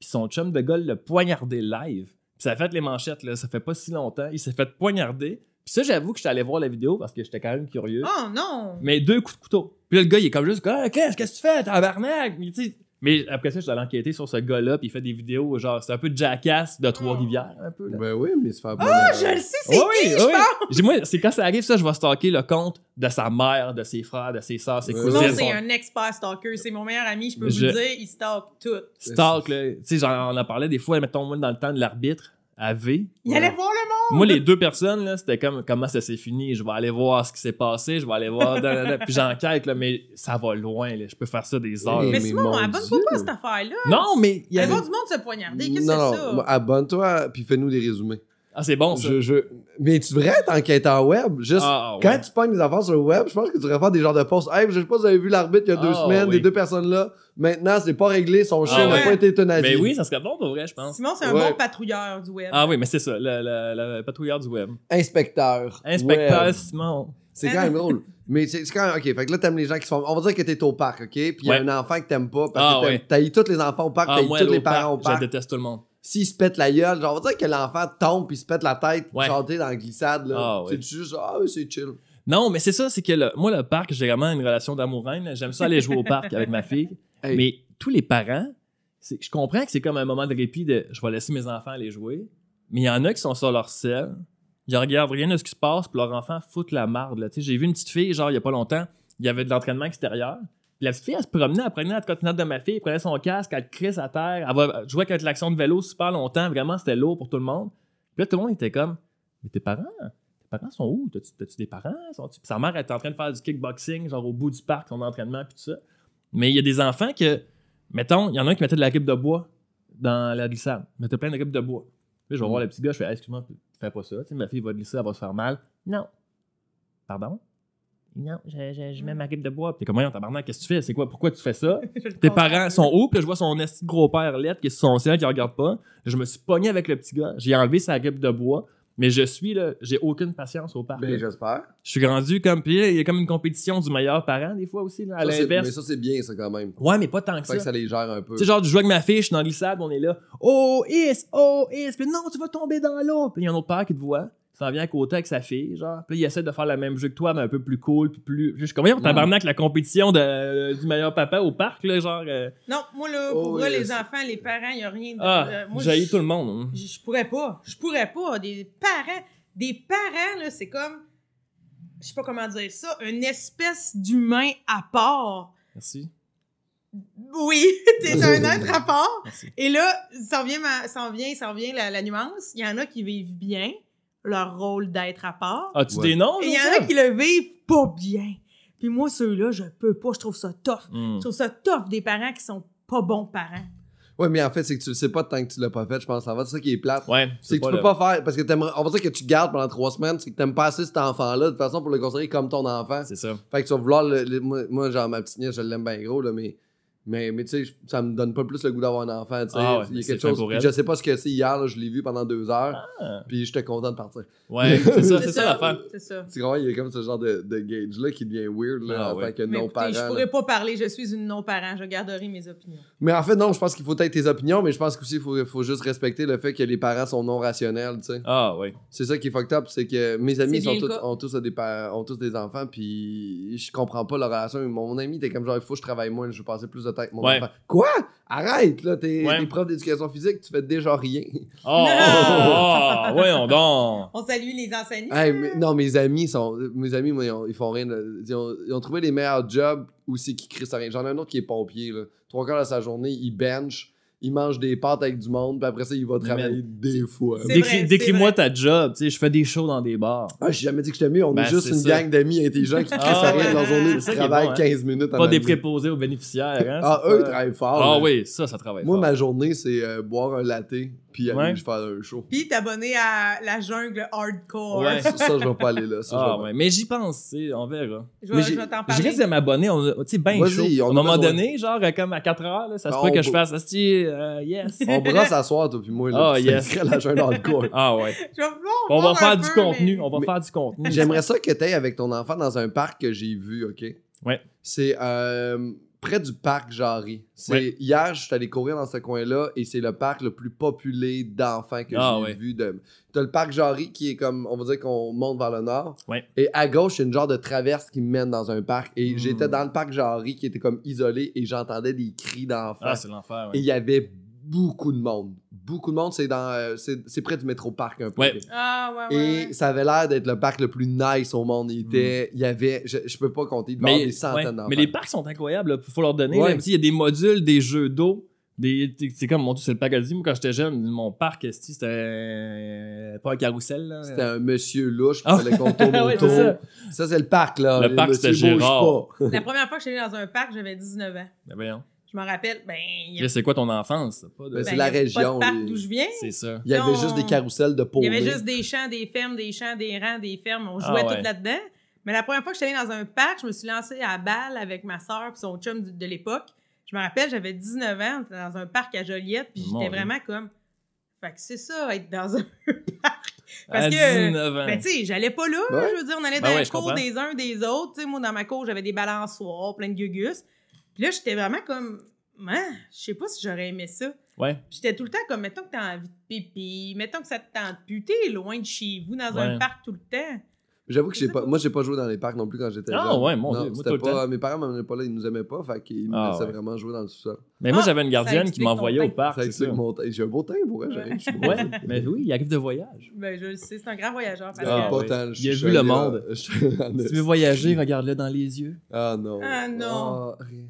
B: puis son chum de gars l'a poignardé live. Ça a fait les manchettes, là, ça fait pas si longtemps. Il s'est fait poignarder. Puis ça, j'avoue que j'étais allé voir la vidéo parce que j'étais quand même curieux.
C: Oh non!
B: Mais deux coups de couteau. Puis là, le gars, il est comme juste, ah, qu'est-ce qu'est-ce que tu fais, tabarnak? Mais, tu sais, mais après ça, je suis allé enquêter sur ce gars-là, puis il fait des vidéos, genre, c'est un peu Jackass de Trois-Rivières, un peu. Là.
A: Ben oui, mais se faire
C: Ah, je le sais, c'est
B: Ouais,
C: qui,
B: oui,
C: je
B: oui.
C: pense!
B: J'ai- Moi, c'est quand ça arrive, ça, je vais stalker le compte de sa mère, de ses frères, de ses soeurs, ses cousines.
C: Simon, c'est
B: son-
C: un expert stalker. C'est mon meilleur ami, je peux
B: Je-
C: vous le dire. Il stalk tout.
B: Stalk, là. Tu sais, genre, on en parlait des fois, mettons, moi, dans le temps de l'arbitre, à V.
C: Il
A: Ouais.
C: allait voir le monde!
B: Moi, les deux personnes, là, c'était comme comment ça s'est fini. Je vais aller voir ce qui s'est passé, je vais aller voir. da, da, da. puis j'enquête, là, mais ça va loin, là. Je peux faire ça des heures.
C: Mais
A: mais
C: Simon,
A: mon
C: abonne-toi pas à cette affaire-là.
B: Non, mais il y avait...
C: voir du monde se poignarder. Qu'est-ce que c'est ça?
A: abonne-toi, puis fais-nous des résumés.
B: Ah, c'est bon, ça.
A: Je, je... Mais tu devrais être enquêteur web. Juste,
B: Ah, ouais.
A: quand tu pognes des affaires sur le web, je pense que tu devrais faire des genres de posts. Hey, je sais pas si vous avez vu l'arbitre il y a deux
B: Ah,
A: semaines,
B: oui.
A: les deux personnes-là. Maintenant, c'est pas réglé, son chien n'a
C: ouais.
A: pas été euthanasié.
B: Mais oui, ça serait bon pour vrai, je pense.
C: Simon, c'est un
A: Ouais.
C: bon patrouilleur du web.
B: Ah oui, mais c'est ça, le, le- le patrouilleur du web.
A: Inspecteur.
B: Inspecteur
A: web.
B: Simon.
A: C'est quand même drôle. Mais c'est quand même. Ok, fait que là, t'aimes les gens qui se font. On va dire que t'es au parc, ok? Puis il y a un enfant que t'aimes pas.
B: Ah,
A: Parce que eu tous les enfants au parc,
B: Ah,
A: t'as eu
B: moi,
A: tous les parents au
B: parc,
A: parc.
B: Je déteste tout le monde.
A: S'il se pète la gueule, genre, on va dire que l'enfant tombe puis se pète la tête,
B: Ouais.
A: t'es dans la glissade, là.
B: Ah,
A: c'est
B: ouais.
A: juste, ah, ouais, c'est chill.
B: Non, mais c'est ça, c'est que le- moi, le parc, j'ai vraiment une relation d'amour-reine. J'aime ça aller jouer au parc avec ma fille. [laughs]
A: Hey.
B: Mais tous les parents, je comprends que c'est comme un moment de répit de je vais laisser mes enfants aller jouer. Mais il y en a qui sont sur leur selle, ils regardent rien de ce qui se passe, puis leur enfant fout la marde. J'ai vu une petite fille, genre, il y a pas longtemps, il y avait de l'entraînement extérieur. La petite fille, elle se promenait, elle prenait la trottinette de ma fille, elle prenait son casque, elle crisse à terre, elle va jouer avec l'action de vélo super longtemps, vraiment, c'était lourd pour tout le monde. Puis là, tout le monde était comme, mais tes parents, tes parents sont où? T'as-tu des parents? Sa mère était en train de faire du kickboxing, genre au bout du parc, son entraînement, puis tout ça. Mais il y a des enfants que, mettons, il y en a un qui mettait de la grippe de bois dans la glissade. Il mettait plein de grippe de bois. Puis je vais voir le petit gars, je fais, excuse-moi, fais pas ça. Tu sais, ma fille va glisser, elle va se faire mal. Non. Pardon? Non, je, je- je mets ma grippe de bois. Puis comme, voyons, tabarnak, qu'est-ce que tu fais? C'est quoi? Pourquoi tu fais ça? [laughs] Tes parents sont où? Puis là, je vois son gros-père lettre qui est sur son ciel qui regarde pas. Je me suis pogné avec le petit gars. J'ai enlevé sa grippe de bois. Mais je suis, là, j'ai aucune patience au parc.
A: Ben, j'espère.
B: Je suis rendu comme. Puis là, il y a comme une compétition du meilleur parent, des fois aussi, là, à l'inverse.
A: Mais ça, c'est bien, ça, quand même.
B: Ouais, mais pas tant que
A: Fait
B: ça.
A: que ça les gère un peu.
B: Tu sais, genre, je joue avec ma fille, je suis dans glissade, on est là. Oh, is, oh, is. Puis non, tu vas tomber dans l'eau. Puis il y a un autre père qui te voit. Il s'en vient à côté avec sa fille, genre. Puis là, il essaie de faire le même jeu que toi, mais un peu plus cool, puis plus. Je suis comme, tabarnak, la compétition de, du meilleur papa au parc, là, genre. euh,
C: Non, moi, là, pour
A: Oh,
C: vrai,
A: yes.
C: les enfants, les parents, il n'y a rien de.
B: Ah,
C: euh, moi,
B: j'haïs
C: je-
B: tout le monde. hein.
C: Je pourrais pas. Je pourrais pas. Des parents, des parents, là, c'est comme. Je sais pas comment dire ça. Une espèce d'humain à part.
B: Merci.
C: Oui, [laughs] t'es un [laughs] être à part.
B: Merci.
C: Et là, ça vient, ma, ça vient, ça vient la, la nuance. Il y en a qui vivent bien leur rôle d'être à part.
B: As-tu
A: Ouais.
B: des noms,
C: il y en a qui le vivent pas bien. Puis moi, ceux-là, je peux pas. Je trouve ça tough.
B: Hmm.
C: Je trouve ça tough des parents qui sont pas bons parents.
A: Ouais, mais en fait, c'est que tu le sais pas tant que tu l'as pas fait, je pense. En fait, c'est ça qui est plate.
B: Ouais,
A: C'est que tu peux
B: le-
A: pas faire. Parce que t'aimerais. On va dire que tu gardes pendant trois semaines, c'est que t'aimes pas assez cet enfant-là, de toute façon, pour le considérer comme ton enfant.
B: C'est ça.
A: Fait que tu vas vouloir. Le, moi, genre, ma petite nièce, je l'aime bien gros, là, mais. Mais, mais tu sais, ça me donne pas plus le goût d'avoir un enfant, tu sais.
B: Ah ouais,
A: Il y a quelque chose. je sais pas ce que c'est hier, là, je l'ai vu pendant deux heures.
B: Ah.
A: Puis j'étais content de partir.
B: Ouais, c'est ça, c'est ça l'affaire.
C: C'est ça.
A: Tu comprends, il y a comme ce genre de, de gauge-là qui devient weird, là,
B: Ah
A: en
B: ouais.
A: tant que non-parent.
C: je pourrais pas parler. Je suis une non-parent. Je garderai mes opinions.
A: Mais en fait, non, je pense qu'il faut être tes opinions, mais je pense qu'aussi, il faut, faut juste respecter le fait que les parents sont non rationnels, tu sais.
B: Ah, ouais.
A: C'est ça qui est fucked up, c'est que mes amis sont tous, ont, tous des ont tous des enfants, puis je comprends pas leur relation. Mon ami était comme genre, il faut que je travaille moins, je veux passer plus de temps avec mon
B: Ouais.
A: enfant. Quoi? Arrête, là, t'es
B: Ouais.
A: prof d'éducation physique, tu fais déjà rien. [laughs]
B: Oh, oh, oh, voyons donc.
C: On salue les enseignants.
A: Hey, mais- non, mes amis sont. Mes amis, moi, ils, ont- ils font rien. de- Ils ont, ils ont trouvé les meilleurs jobs où c'est qui crient rien. J'en ai un autre qui est pompier, là. Trois quarts de sa journée, il bench, il mange des pâtes avec du monde, puis après ça, il va travailler des fois.
B: Décris- Décris-moi ta job. Tu sais, je fais des shows dans des bars.
A: Ah, j'ai jamais dit que j'étais mieux. On
B: Ben,
A: est juste une
B: ça.
A: gang d'amis intelligents qui
B: Ah,
A: rien de leur
B: ouais.
A: journée, qui travaillent
B: bon, hein.
A: 15 minutes
B: Pas
A: avant
B: des préposés aux bénéficiaires. Hein,
A: Ah, eux, ils travaillent fort.
B: Ah oui, ça, ça travaille
A: Moi,
B: fort.
A: ma journée, c'est euh, boire un latte, puis aller
B: Ouais.
A: faire un show.
C: Puis t'abonner à la jungle hardcore.
B: Ouais.
A: Ça, ça, je vais pas aller là. Ça, je
B: Ah ouais, mais j'y pense, tu sais, on verra.
C: Je vais, je t'en
B: Je
C: parler.
B: risque de m'abonner, tu sais, bien
A: Vas-y,
B: chaud.
A: on
B: À
A: a
B: un moment
A: besoin.
B: donné, genre comme à 4 heures, là, ça se
A: Ah,
B: peut que je fasse, asti, euh, yes.
A: On à soir, toi, puis moi. Là,
B: Ah,
A: puis
B: yes.
A: la jeune hardcore.
B: Ah ouais.
C: Je vais
B: On va faire du contenu, on va
A: Mais-
B: faire du contenu.
A: J'aimerais ça que t'ailles avec ton enfant dans un parc que j'ai vu, OK?
B: Ouais.
A: C'est euh, près du parc Jarry. C'est
B: Ouais.
A: Hier, je suis allé courir dans ce coin-là et c'est le parc le plus populé d'enfants que
B: Ah,
A: j'ai
B: ouais.
A: vu. De... T'as le parc Jarry qui est comme, on va dire qu'on monte vers le nord.
B: Ouais.
A: Et à gauche, c'est une genre de traverse qui mène dans un parc. Et
B: Hmm.
A: j'étais dans le parc Jarry qui était comme isolé et j'entendais des cris d'enfants.
B: Ah, c'est l'enfer,
A: et il y avait beaucoup de monde. Beaucoup de monde, c'est dans euh, c'est c'est près du métro parc un peu.
B: Ouais.
C: Ah, ouais, ouais.
A: Et
C: ouais.
A: ça avait l'air d'être le parc le plus nice au monde. Il était, il y avait, je, je peux pas compter, il
B: Mais,
A: des centaines
B: ouais,
A: d'enfants.
B: mais les parcs sont incroyables, là. faut leur donner. Il y a des modules, des jeux d'eau. C'est comme mon c'est le pagadis. Moi, quand j'étais jeune, mon parc, esti, c'était euh, pas un carrousel.
A: C'était un monsieur louche qui
B: Ah.
A: fallait qu'on tourne [laughs] autour.
B: ça.
A: ça, c'est le parc, là.
B: Le
A: Les
B: parc, c'était
A: bougent
B: Gérard.
A: pas.
C: La première fois que j'étais dans un parc, j'avais 19 ans.
B: Ben voyons.
C: Je me rappelle, ben, a,
B: C'est quoi ton enfance? Pas de-
A: Ben, c'est
C: ben,
A: la région,
C: Pas de parc
A: les-
C: d'où je viens.
B: C'est ça.
A: Il y avait juste des carousels de
C: Il y avait juste des champs, des fermes, des champs, des rangs, des fermes. On
B: Ah
C: jouait
B: ouais.
C: tout là-dedans. Mais la première fois que j'étais allée dans un parc, je me suis lancée à la balle avec ma soeur et son chum de, de l'époque. Je me rappelle, j'avais 19 ans, on était dans un parc à Joliette, puis j'étais vraiment comme. Fait que c'est ça, être dans [laughs] un parc.
B: À
C: Parce que.
B: 19 ans.
C: Ben, tu sais, j'allais pas là.
A: Ouais.
C: Je veux dire, on allait
B: Ben
C: dans
B: ouais,
C: les
B: je
C: cours
B: comprends.
C: des uns des autres. Tu sais, moi, dans ma cour, j'avais des balançoires, plein de gugus. Puis là, j'étais vraiment comme. Man, je sais pas si j'aurais aimé ça.
B: Ouais.
C: J'étais tout le temps comme, mettons que t'as envie de pipi, mettons que ça te tente plus, t'es loin de chez vous dans un parc tout le temps.
A: J'avoue que
C: Je
A: j'ai pas, moi, j'ai pas joué dans les parcs non plus quand j'étais
B: Ah,
A: jeune.
B: ouais, mon
A: Non,
B: Dieu, moi,
A: c'était
B: tout le
A: pas,
B: temps.
A: Mes parents m'amenaient pas là, ils nous aimaient pas, fait qu'ils nous
B: Ah,
A: laissaient
B: ouais.
A: vraiment jouer dans le sous-sol.
B: Mais moi,
C: Ah,
B: j'avais une
C: ça
B: gardienne qui
C: explique
B: m'envoyait au
C: teint.
B: parc.
A: Ça
B: c'est ça.
A: mon teint. J'ai un beau teint, pour vrai.
C: Ouais,
B: mais oui, il arrive de voyage.
C: Ben, je le sais, c'est un grand voyageur. Parce
B: Ah,
C: que...
A: pas
B: ouais.
A: tant, je
B: Il a
A: suis
B: vu le
A: allé,
B: monde.
A: euh, [laughs] je suis allé-
B: Si tu veux voyager, regarde-le dans les yeux.
A: Ah non.
C: Ah, non.
A: Ah, rien.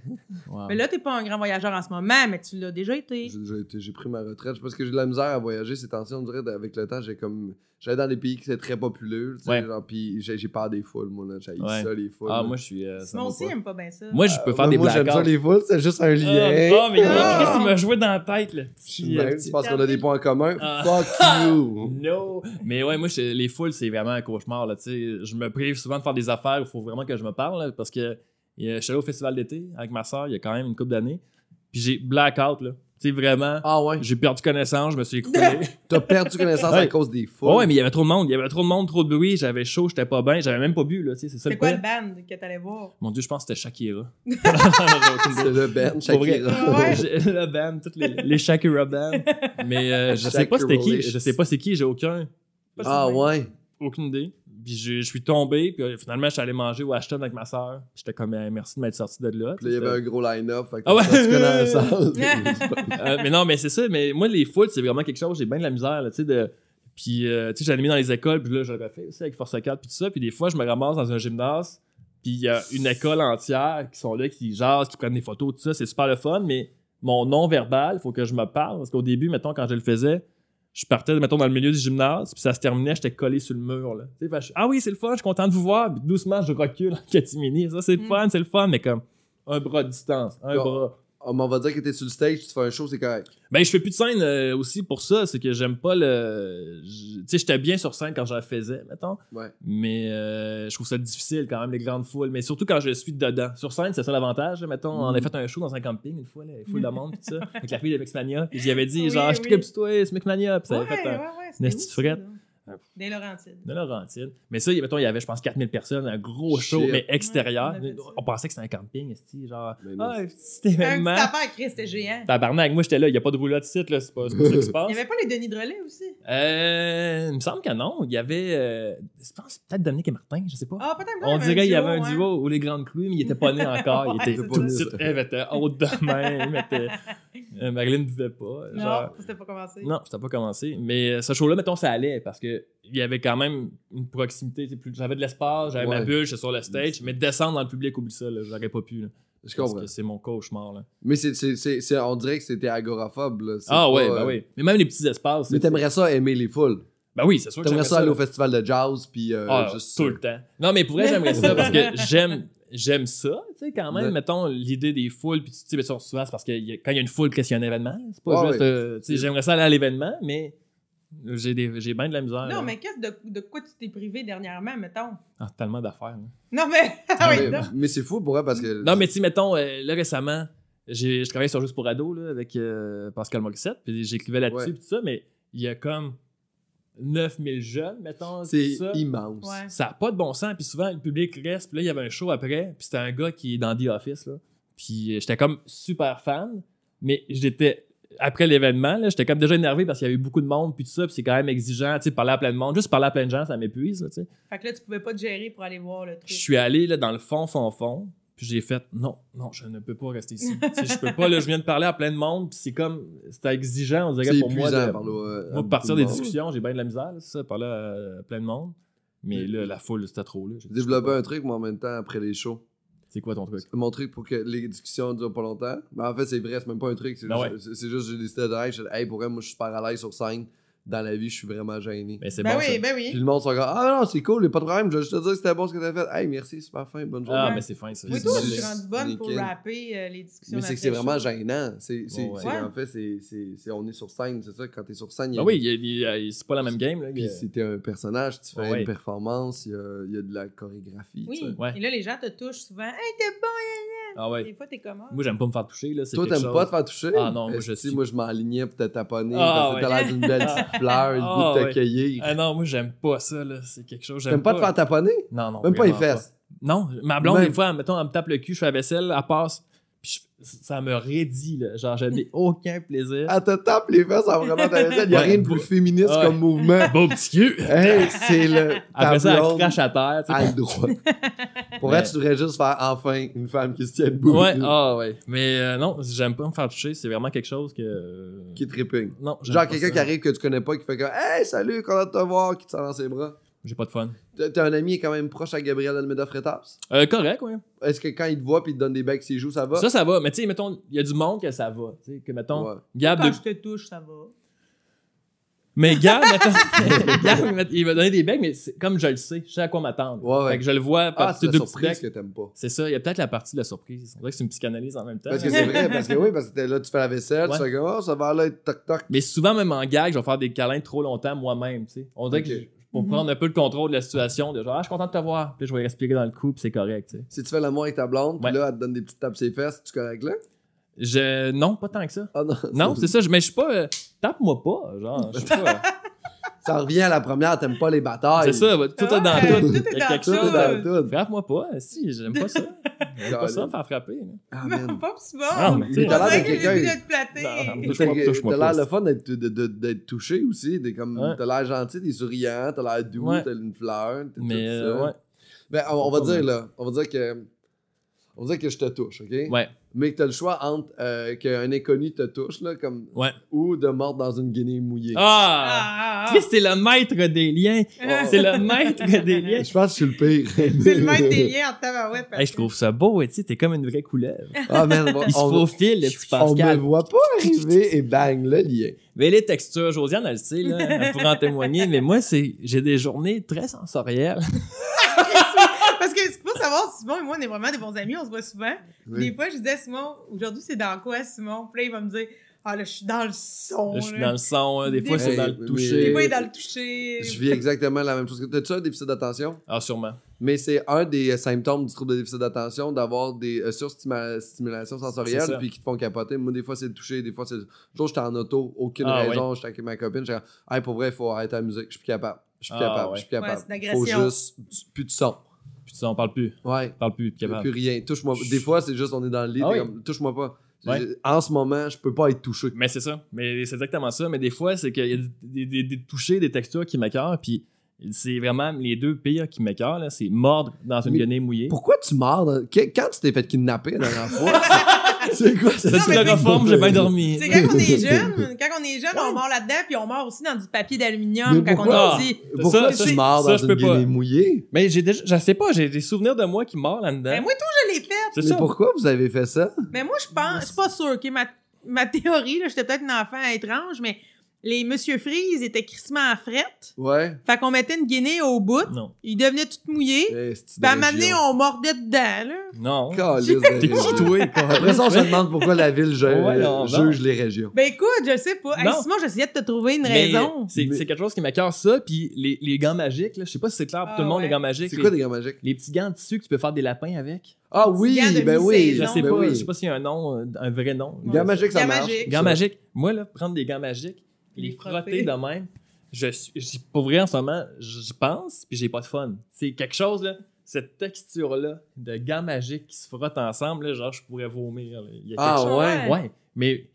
B: Wow.
C: Mais là, t'es pas un grand voyageur en ce moment, mais tu l'as déjà été.
A: J'ai- J'ai été- j'ai pris ma retraite. Je pense que j'ai de la misère à voyager ces temps-ci. On dirait avec le temps, j'ai comme. J'allais dans les pays qui étaient très populaires. tu sais,
B: Ouais.
A: genre, Puis j'ai j'ai peur des foules, moi. là. J'ai
B: Ouais.
A: ça, les foules.
B: Ah,
A: là.
B: moi, je suis. euh, va
C: aussi, j'aime pas bien ça.
B: Moi, je peux faire des
A: moi, j'aime ça,
B: blackouts.
A: les foules. C'est juste un lien.
B: Ah, oh, mais
C: Ah.
B: Chris, il m'a joué dans la tête, là.
A: Même, tu penses qu'on a des points en commun?
B: Ah.
A: Fuck you! [laughs]
B: No! Mais ouais, moi, les foules, c'est vraiment un cauchemar. Là, tu sais. je me prive souvent de faire des affaires où il faut vraiment que je me parle. là, parce que euh, je suis allé au festival d'été avec ma soeur il y a quand même une couple d'années. Puis j'ai blackout. Là. Tu Tu sais, vraiment,
A: Ah ouais.
B: j'ai perdu connaissance, je me suis écroulé. [laughs]
A: T'as perdu connaissance à cause des fous.
B: Ouais, ouais, mais il y avait trop de monde. Il y avait trop de monde, trop de bruit. J'avais chaud, j'étais pas bien. J'avais même pas bu, là. Tu sais, c'est ça
C: C'est
B: le
C: quoi le band que t'allais voir?
B: Mon Dieu, je pense que c'était Shakira. [laughs] [laughs]
A: C'est le
B: vrai.
A: Shakira.
C: Ouais.
B: J'ai- le band, toutes les, les Shakira band. Mais euh, je sais pas c'était qui. Je sais pas c'est qui, j'ai aucun,
C: Pas
A: Ah ouais.
B: aucune idée. Puis je, je suis tombé, puis euh, finalement, je suis allé manger au Ashton avec ma soeur. J'étais comme, euh, merci de m'être sorti de là.
A: Puis là, il y avait un gros line-up. Fait que
B: Ah ouais.
A: la salle. [laughs]
B: Euh, mais non, mais c'est ça. Mais moi, les foules, c'est vraiment quelque chose. J'ai bien de la misère, là, tu sais, de. Puis, euh, tu sais, j'allais mis dans les écoles, puis là, j'avais fait aussi avec Force 4, puis tout ça. Puis des fois, je me ramasse dans un gymnase, puis il y a une école entière qui sont là, qui jasent, qui prennent des photos, tout ça. C'est super le fun, mais mon non-verbal, il faut que je me parle. Parce qu'au début, mettons, quand je le faisais, je partais, mettons, dans le milieu du gymnase, puis ça se terminait, j'étais collé sur le mur, là. Fait, je- ah oui, c'est le fun, je suis content de vous voir. Puis doucement, je recule en catimini. Ça, c'est le
C: Mm.
B: fun, c'est le fun, mais comme un bras de distance, un bras.
A: Ah, mais on va dire que t'es sur le stage, tu fais un show, c'est correct.
B: Ben, je fais plus de scène euh, aussi pour ça. C'est que j'aime pas le. je- Tu sais, j'étais bien sur scène quand je la faisais, mettons.
A: Ouais.
B: Mais euh, je trouve ça difficile quand même, les grandes foules. Mais surtout quand je suis dedans. Sur scène, c'est ça l'avantage. Mettons, on a
A: Mhm.
B: fait un show dans un camping une fois, là, les foules de monde, pis ça, [laughs] avec la fille de Mixmania. Puis j'y avais dit,
C: Oui,
B: genre, je
C: oui.
B: tripe sur toi, c'est Mixmania. Puis ça
C: Ouais,
B: avait fait
C: ouais,
B: un.
C: ouais.
B: une petite frette. Ouais.
C: Des Laurentides.
B: De Laurentine. Mais ça, mettons, il y avait, je pense, 4000 personnes, un gros show, mais extérieur.
C: Ouais, on
B: pensait que c'était un camping, esti, genre,
A: Mais non,
B: ah, un petit
C: Un
B: événement.
C: petit affaire, Chris, c'était géant.
B: Tabarnak, moi, j'étais là, il n'y a pas de roulotte ici, là, c'est pas, pas ça qui se [laughs] passe.
C: Il y avait pas les Denis Drolet aussi?
B: Euh, il me semble que non. Il y avait. euh, je pense peut-être Dominique et Martin, je sais pas.
C: Ah, peut-être
B: On
C: un
B: dirait qu'il y avait un duo ou les grandes crues, mais il était pas né encore. Il était tout [laughs] petit. Il était haute de main. il était- [laughs] euh, Marilyn ne buvait pas.
C: Non,
B: Genre...
C: c'était pas commencé.
B: Non, c'était pas commencé. Mais euh, ce show-là, mettons, ça allait parce que il y avait quand même une proximité. plus- J'avais de l'espace, j'avais ma
A: Ouais.
B: bulle, j'étais sur le stage. Mais descendre dans le public, oublie ça, là, j'aurais pas pu. là,
A: Je
B: parce
A: comprends.
B: que c'est mon cauchemar. Là.
A: Mais c'est, c'est, on dirait que c'était agoraphobe. Là.
B: Ah
A: pas,
B: ouais,
A: euh,
B: ben oui. Mais même les petits espaces.
A: Mais t'aimerais ça aimer les foules.
B: Ben oui, c'est sûr que
A: T'aimerais
B: j'aimerais
A: ça aller
B: là.
A: au festival de jazz, puis euh,
B: Ah,
A: juste.
B: tout le temps. Non, mais pour vrai, j'aimerais ça parce que [laughs] j'aime j'aime ça, tu sais, quand même,
A: Ouais.
B: mettons, l'idée des foules, puis tu sais, mais ça, souvent, c'est parce que y a- quand il y a une foule, qu'est-ce qu'il y a un événement, c'est pas juste, euh, tu sais, j'aimerais ça aller à l'événement, mais j'ai des- j'ai bien de la misère.
C: Non,
B: là.
C: mais qu'est-ce de, de quoi tu t'es privé dernièrement, mettons?
B: Ah, tellement d'affaires.
C: Non, mais. [laughs] Ah oui,
A: mais,
C: non.
A: mais c'est fou pour vrai parce que.
B: Non, mais tu sais, mettons, euh, là, récemment, j'ai- je travaillais sur Juste pour Ado, là, avec euh, Pascal Morissette, puis j'écrivais là-dessus,
A: Ouais.
B: puis tout ça, mais il y a comme 9000 jeunes, mettons,
A: c'est immense.
C: Ouais.
B: Ça n'a pas de bon sens. Puis souvent, le public reste. Puis là, il y avait un show après. Puis c'était un gars qui est dans The Office. Là. Puis euh, j'étais comme super fan. Mais j'étais. Après l'événement, là, j'étais comme déjà énervé parce qu'il y avait beaucoup de monde. Puis tout ça. Puis c'est quand même exigeant. Tu sais, parler à plein de monde. Juste parler à plein de gens, ça m'épuise. là, tu sais.
C: Fait que là, tu pouvais pas te gérer pour aller voir le truc.
B: Je suis allé là, dans le fond, fond, fond. Puis j'ai fait non, non, je ne peux pas rester ici. Je peux pas. Là, je viens de parler à plein de monde. Puis c'est comme. C'était exigeant, on dirait pour moi. de-
A: par euh,
B: moi, partir des discussions, j'ai bien de la misère, là, ça, parler à, plein de monde. Mais là, la foule, c'était trop. Là. J'ai
A: développé un truc, moi, en même temps, après les shows.
B: C'est quoi ton truc?
A: Mon truc pour que les discussions durent pas longtemps. Mais en fait, c'est vrai, c'est même pas un truc. C'est
B: Ben
A: juste, juste, j'ai décidé de hey, je- hey, pour vrai, moi, je suis super à l'aise sur scène. Dans la vie, je suis vraiment gêné.
B: Ben, c'est
C: Ben
B: bon,
C: oui,
B: ça.
C: ben
A: Puis
C: oui.
A: le monde sont comme Ah non, c'est cool, pas de problème, je vais juste te dire que c'était bon ce que t'as fait. Hey, merci, super fin, bonne journée.
B: Ah, mais c'est fin, ça.
C: Oui,
A: c'est
C: toi, je suis rendue bonne pour rapper euh, les discussions.
A: Mais c'est que c'est vraiment gênant. C'est, c'est,
B: Ouais,
A: c'est-
C: ouais.
A: En fait, c'est, c'est, c'est- on est sur scène, c'est ça. Quand t'es sur scène, il y a
B: Ah oui, il y a- il y a- c'est pas la même game. Là.
A: Puis
B: a-
A: si t'es un personnage, tu fais
B: Ouais.
A: une performance, il y a, il y a de la chorégraphie.
C: Oui.
B: Ouais.
C: Et là, les gens te touchent souvent. Hey, t'es bon,
B: Ah
C: Des
B: ouais.
C: fois, t'es comment?
B: Moi, j'aime pas me faire toucher. Là. c'est
A: Toi, t'aimes
B: chose-
A: pas te faire toucher?
B: Ah non, moi, je suis-
A: moi, je m'enlignais pour te taponner
B: Ah
A: parce que t'as l'air d'une belle petite fleur, le goût
B: Ah
A: de
B: ouais.
A: t'accueillir.
B: Ah non, moi, j'aime pas ça. là. C'est quelque chose. j'aime
A: T'aimes pas te faire taponner?
B: Non, non.
A: Même pas les fesses.
B: Non, ma blonde,
A: Même-
B: des fois, mettons, elle me tape le cul, je fais la vaisselle, elle passe. Puis je- ça me raidit, là. Genre, je n'ai aucun plaisir.
A: Elle te tape les fesses en vraiment ta vaisselle. Il y a
B: Ouais.
A: rien de plus féministe
B: Ouais.
A: comme mouvement.
B: Beau petit cul!
A: Hey, c'est le.
B: Après ça, elle crache à terre. sais. [laughs]
A: Pour
B: Mais-
A: vrai, tu devrais juste faire enfin une femme qui se tient debout.
B: Ouais, ah ouais. Mais euh, non, j'aime pas me faire toucher. C'est vraiment quelque chose que. euh,
A: Qui te répugne.
B: Non,
A: Genre quelqu'un qui arrive que tu connais pas, qui fait comme Hey, salut, content de te voir, qui te sent dans ses bras.
B: J'ai pas de fun.
A: T'as un ami qui est quand même proche à Gabriel Almeida Fretas.
B: Euh, correct, ouais.
A: Est-ce que quand il te voit puis il te donne des becs s'il joue, ça va?
B: Ça, ça va. Mais tu sais, mettons, il y a du monde que ça va. Tu sais, que mettons,
A: Ouais.
B: Gab.
C: Quand
B: de-
C: je te touche, ça va.
B: Mais Gab, [laughs] Gab, il m'a- donné des becs, mais c'est- comme je le sais, je sais à quoi m'attendre.
A: Ouais, ouais.
B: Fait que je le vois
A: Ah,
B: par
A: c'est la
B: deux petits
A: surprise que t'aimes pas.
B: C'est ça, il y a peut-être la partie de la surprise. On dirait que c'est une psychanalyse en même temps.
A: Parce que c'est vrai, parce que oui, parce que là, tu fais la vaisselle,
B: Ouais.
A: tu fais comme Oh, ça va là être toc-toc.
B: Mais souvent, même en gag, je vais faire des câlins trop longtemps moi-même. tu sais. On dirait que je- pour
C: Mhm.
B: prendre un peu le contrôle de la situation, de genre, ah, je suis content de te voir. Puis je vais respirer dans le cou, puis c'est correct. tu sais.
A: Si tu fais l'amour avec ta blonde, puis là, elle te donne des petites tapes sur les fesses, tu correct là?
B: Je... Non, pas tant que ça.
A: Ah non,
B: Non, c'est ça. je- Mais je suis pas. euh, Tape-moi pas, genre. Je suis pas. [laughs]
A: Ça revient à la première, t'aimes pas les batailles.
B: c'est ça, tout est dans
C: Ouais,
B: tout.
C: tout est dans
B: quelque
A: Tout est
B: chose.
A: dans tout.
B: Frappe-moi pas, si, j'aime pas ça. J'aime pas ça me faire frapper.
A: Ah,
C: Non,
A: man.
C: pas souvent.
B: Ah, mais
C: On
B: tu sais,
A: t'as l'air de quelqu'un-.
B: Non,
A: T'as l'air le fun d'être de- de- d'être touché aussi. T'es comme
B: Ouais.
A: T'as l'air gentil, t'es souriant, t'as l'air doux,
B: Ouais.
A: t'as une fleur, t'as
B: Mais
A: tout
B: euh,
A: ça.
B: ouais.
A: Ben, on, on va dire là, on va dire que on va dire que je te touche, ok?
B: Ouais,
A: Mais que t'as le choix entre euh, qu'un inconnu te touche là, comme
B: ouais.
A: ou de mordre dans une guinée mouillée.
B: Ah!
C: Ah, ah,
B: c'est le maître des liens. C'est le maître des liens.
A: Je pense que je suis le pire.
C: C'est le maître des liens en tabarouette.
B: Hey, je trouve ça beau, tu sais, t'es comme une vraie couleuvre.
A: Ah man, on,
B: Il se
A: on,
B: faufile, le petit
A: on me
B: Pascal.
A: voit pas arriver et bang le lien.
B: Mais les textures, Josiane, elle le sait, là, elle pourra en témoigner, mais moi, c'est, j'ai des journées très sensorielles. [laughs]
C: Parce que c'est pour savoir, Simon et moi, on est vraiment des bons amis, on se voit souvent.
A: Oui.
C: Des fois, je disais à Simon, aujourd'hui, c'est dans quoi, Simon? Puis là, il va me dire, ah là, je suis dans le son.
B: Là, je suis dans le son, hein, des fois,
C: Des-
B: c'est dans le
A: mais-
B: toucher.
C: Des fois, il est dans le toucher.
A: Je vis exactement la même chose. que T'as-tu un déficit d'attention?
B: Ah, sûrement.
A: Mais c'est un des symptômes du trouble de déficit d'attention d'avoir des euh, surstimulations sensorielles puis qui te font capoter. Moi, des fois, c'est le toucher, des fois, c'est. Le jour, j'étais en auto, aucune
B: Ah,
A: raison, j'étais avec ma copine, j'étais hey, pour vrai, il faut arrêter la musique, je suis plus capable. Je suis plus
B: Ah,
A: capable,
B: ouais.
A: je suis plus
C: Ouais,
A: capable.
C: c'est de
A: faut juste du- plus de son.
B: Puis ça, on parle plus.
A: Ouais.
B: On parle plus, capable.
A: plus rien. Touche-moi. Des fois, c'est juste, on est dans le lit,
B: Ah oui.
A: comme, touche-moi pas.
B: Ouais.
A: En ce moment, je peux pas être touché.
B: Mais c'est ça. Mais c'est exactement ça. Mais des fois, c'est qu'il y a des, des, des touchés, des textures qui m'écœurent, puis c'est vraiment les deux pires qui m'écœurent, là. C'est mordre dans une guenille mouillée.
A: Pourquoi tu mords? Quand tu t'es fait kidnapper la dernière fois? [laughs] c'est quoi ça?
C: C'est-
B: reformes, j'ai bien dormi.
C: C'est quand on est [laughs] jeune, quand on est jeune, on mord là-dedans, puis on mord aussi dans du papier d'aluminium quand on est petit.
A: Pourquoi
B: Ça,
A: tu mords
B: ça,
A: dans
B: je
A: une
B: peux pas.
A: guinée mouillée?
B: Mais j'ai déjà, je sais pas, j'ai des souvenirs de moi qui mord là-dedans.
C: Mais Ben, moi, tout, je l'ai fait.
B: c'est
A: Mais
B: ça.
A: pourquoi vous avez fait ça?
C: Mais moi, je pense, je suis pas sûre, ok, ma, ma théorie, là, j'étais peut-être un enfant étrange, mais les Monsieur Freeze étaient crissement à frette.
A: Ouais.
C: Fait qu'on mettait une guinée au bout,
B: Non.
C: il devenait tout mouillé.
A: Eh, c'est-tu
C: Puis à un moment donné, on mordait dedans, là.
B: Non. T'es toi?
A: Après ça, on se demande pourquoi la ville ju-
B: Ouais, non, non.
A: juge les régions.
C: Ben écoute, je sais pas. Hey. Simon, j'essayais de te trouver une
B: Mais
C: raison.
B: C'est
A: Mais-
B: quelque chose qui m'écœure ça, puis les, les gants magiques, là, je sais pas si c'est clair pour
C: Ah
B: tout le monde,
C: ouais.
B: les gants magiques.
A: C'est quoi des gants magiques?
B: les petits gants de tissu que tu peux faire des lapins avec?
A: Ah oui, ben oui.
B: Je sais
A: ben
B: pas, je sais pas s'il y a un nom, euh, un vrai nom.
A: Gants magiques, ça
C: Gants
A: marche.
C: magiques.
B: Gants magiques. Moi, là, prendre des gants magiques,
C: Les
B: les
C: frotter.
B: de même, je pour vrai, en ce moment, je pense, puis j'ai pas de fun. C'est quelque chose, là, cette texture-là de gants magiques qui se frottent ensemble, là, genre, je pourrais vomir. là. Il y a
A: Ah
B: quelque chose-
A: ouais?
B: Ouais, mais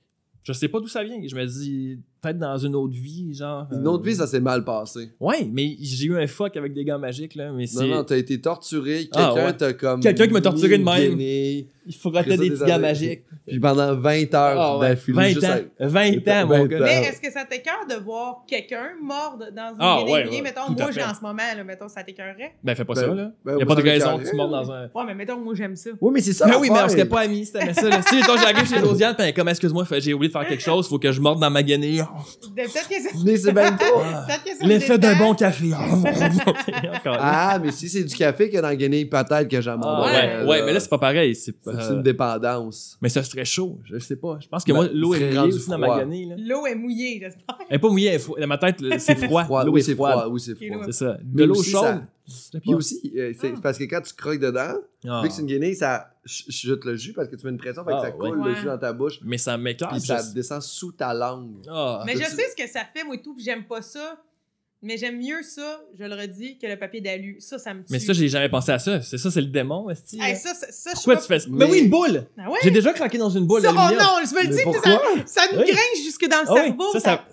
B: je sais pas d'où ça vient. Je me dis, peut-être dans une autre vie, genre.
A: Une
B: euh,
A: autre vie, ça s'est mal passé.
B: Ouais, mais j'ai eu un fuck avec des gants magiques, là, mais
A: Non,
B: c'est.
A: non, t'as été torturé.
B: Ah,
A: Quelqu'un
B: ouais.
A: t'a comme.
B: Quelqu'un qui m'a torturé de même.
A: guinée,
B: Il
A: Après ça,
B: des
A: des
B: petits magiques. [laughs]
A: Puis pendant 20 heures
B: Ah ouais,
A: d'affilée.
B: 20
A: juste
B: ans.
A: avec-
B: 20 ans,
A: 20
B: mon gars.
C: Mais est-ce que ça t'écœure de voir quelqu'un mordre dans une
B: Ah,
C: guinée
B: ouais,
C: Mettons, moi, j'ai en ce moment, là, mettons, ça t'écœurerait?
B: Ben, fais pas
A: Ben,
B: ça, là.
A: ben,
B: y a
A: moi,
B: pas de raison que tu mordes dans un.
C: Ouais, mais mettons, moi, j'aime ça.
A: Oui, mais c'est ça.
B: Ben oui, mais on serait pas amis si t'aimais ça. Là. Si, mettons, j'arrive chez [laughs] Josiane, pis elle est comme, excuse-moi, j'ai oublié de faire quelque chose, faut que je morde dans ma guenille.
C: De- Peut-être que ça.
A: Mais c'est bien [laughs] trop.
C: Peut-être que ça me
B: L'effet d'un bon café. Encore.
A: Ah, mais si c'est du café que dans la guinée, peut-être que j'en
B: Ah, ouais, mais là, c'est pas pareil. C'est pas-
A: une dépendance.
B: Mais ça serait chaud, je sais pas. Je pense que
A: Ben,
B: moi, l'eau est mouillée aussi dans ma
A: froid.
B: guenille.
C: L'eau est mouillée, j'espère.
B: Elle est pas mouillée, elle est fro- dans ma tête, c'est froid.
A: Froid,
B: L'eau
A: oui,
B: est
A: c'est
B: froide.
A: froid. Oui, c'est froid.
B: C'est ça.
A: Mais
B: De l'eau chaude.
A: Puis aussi, euh, c'est
C: Ah.
A: parce que quand tu croques dedans,
B: Ah.
A: vu que c'est une guinée, ça ch- chute le jus parce que tu mets une pression, fait que
B: Ah,
A: ça coule
C: ouais.
A: le jus dans ta bouche.
B: Mais ça m'écarte.
A: Puis ça descend sous ta langue.
B: Ah.
C: Mais je sais ce que ça fait, moi, et tout, puis j'aime pas ça. Mais j'aime mieux ça, je le redis, que le papier d'alu. Ça, ça me tue.
B: Mais ça, j'ai jamais pensé à ça. C'est ça, c'est le démon, esti.
C: Hey, ça, ça, ça, je
B: Pourquoi
C: suis
B: tu fais ça? Mais
A: Mais-
B: oui, une boule!
C: Ah ouais?
B: J'ai déjà craqué dans une boule
C: Ça, oh non, je me le dis, ça, ça me
B: Oui.
C: grince jusque dans le
B: Ah oui,
C: cerveau.
B: ça, ça...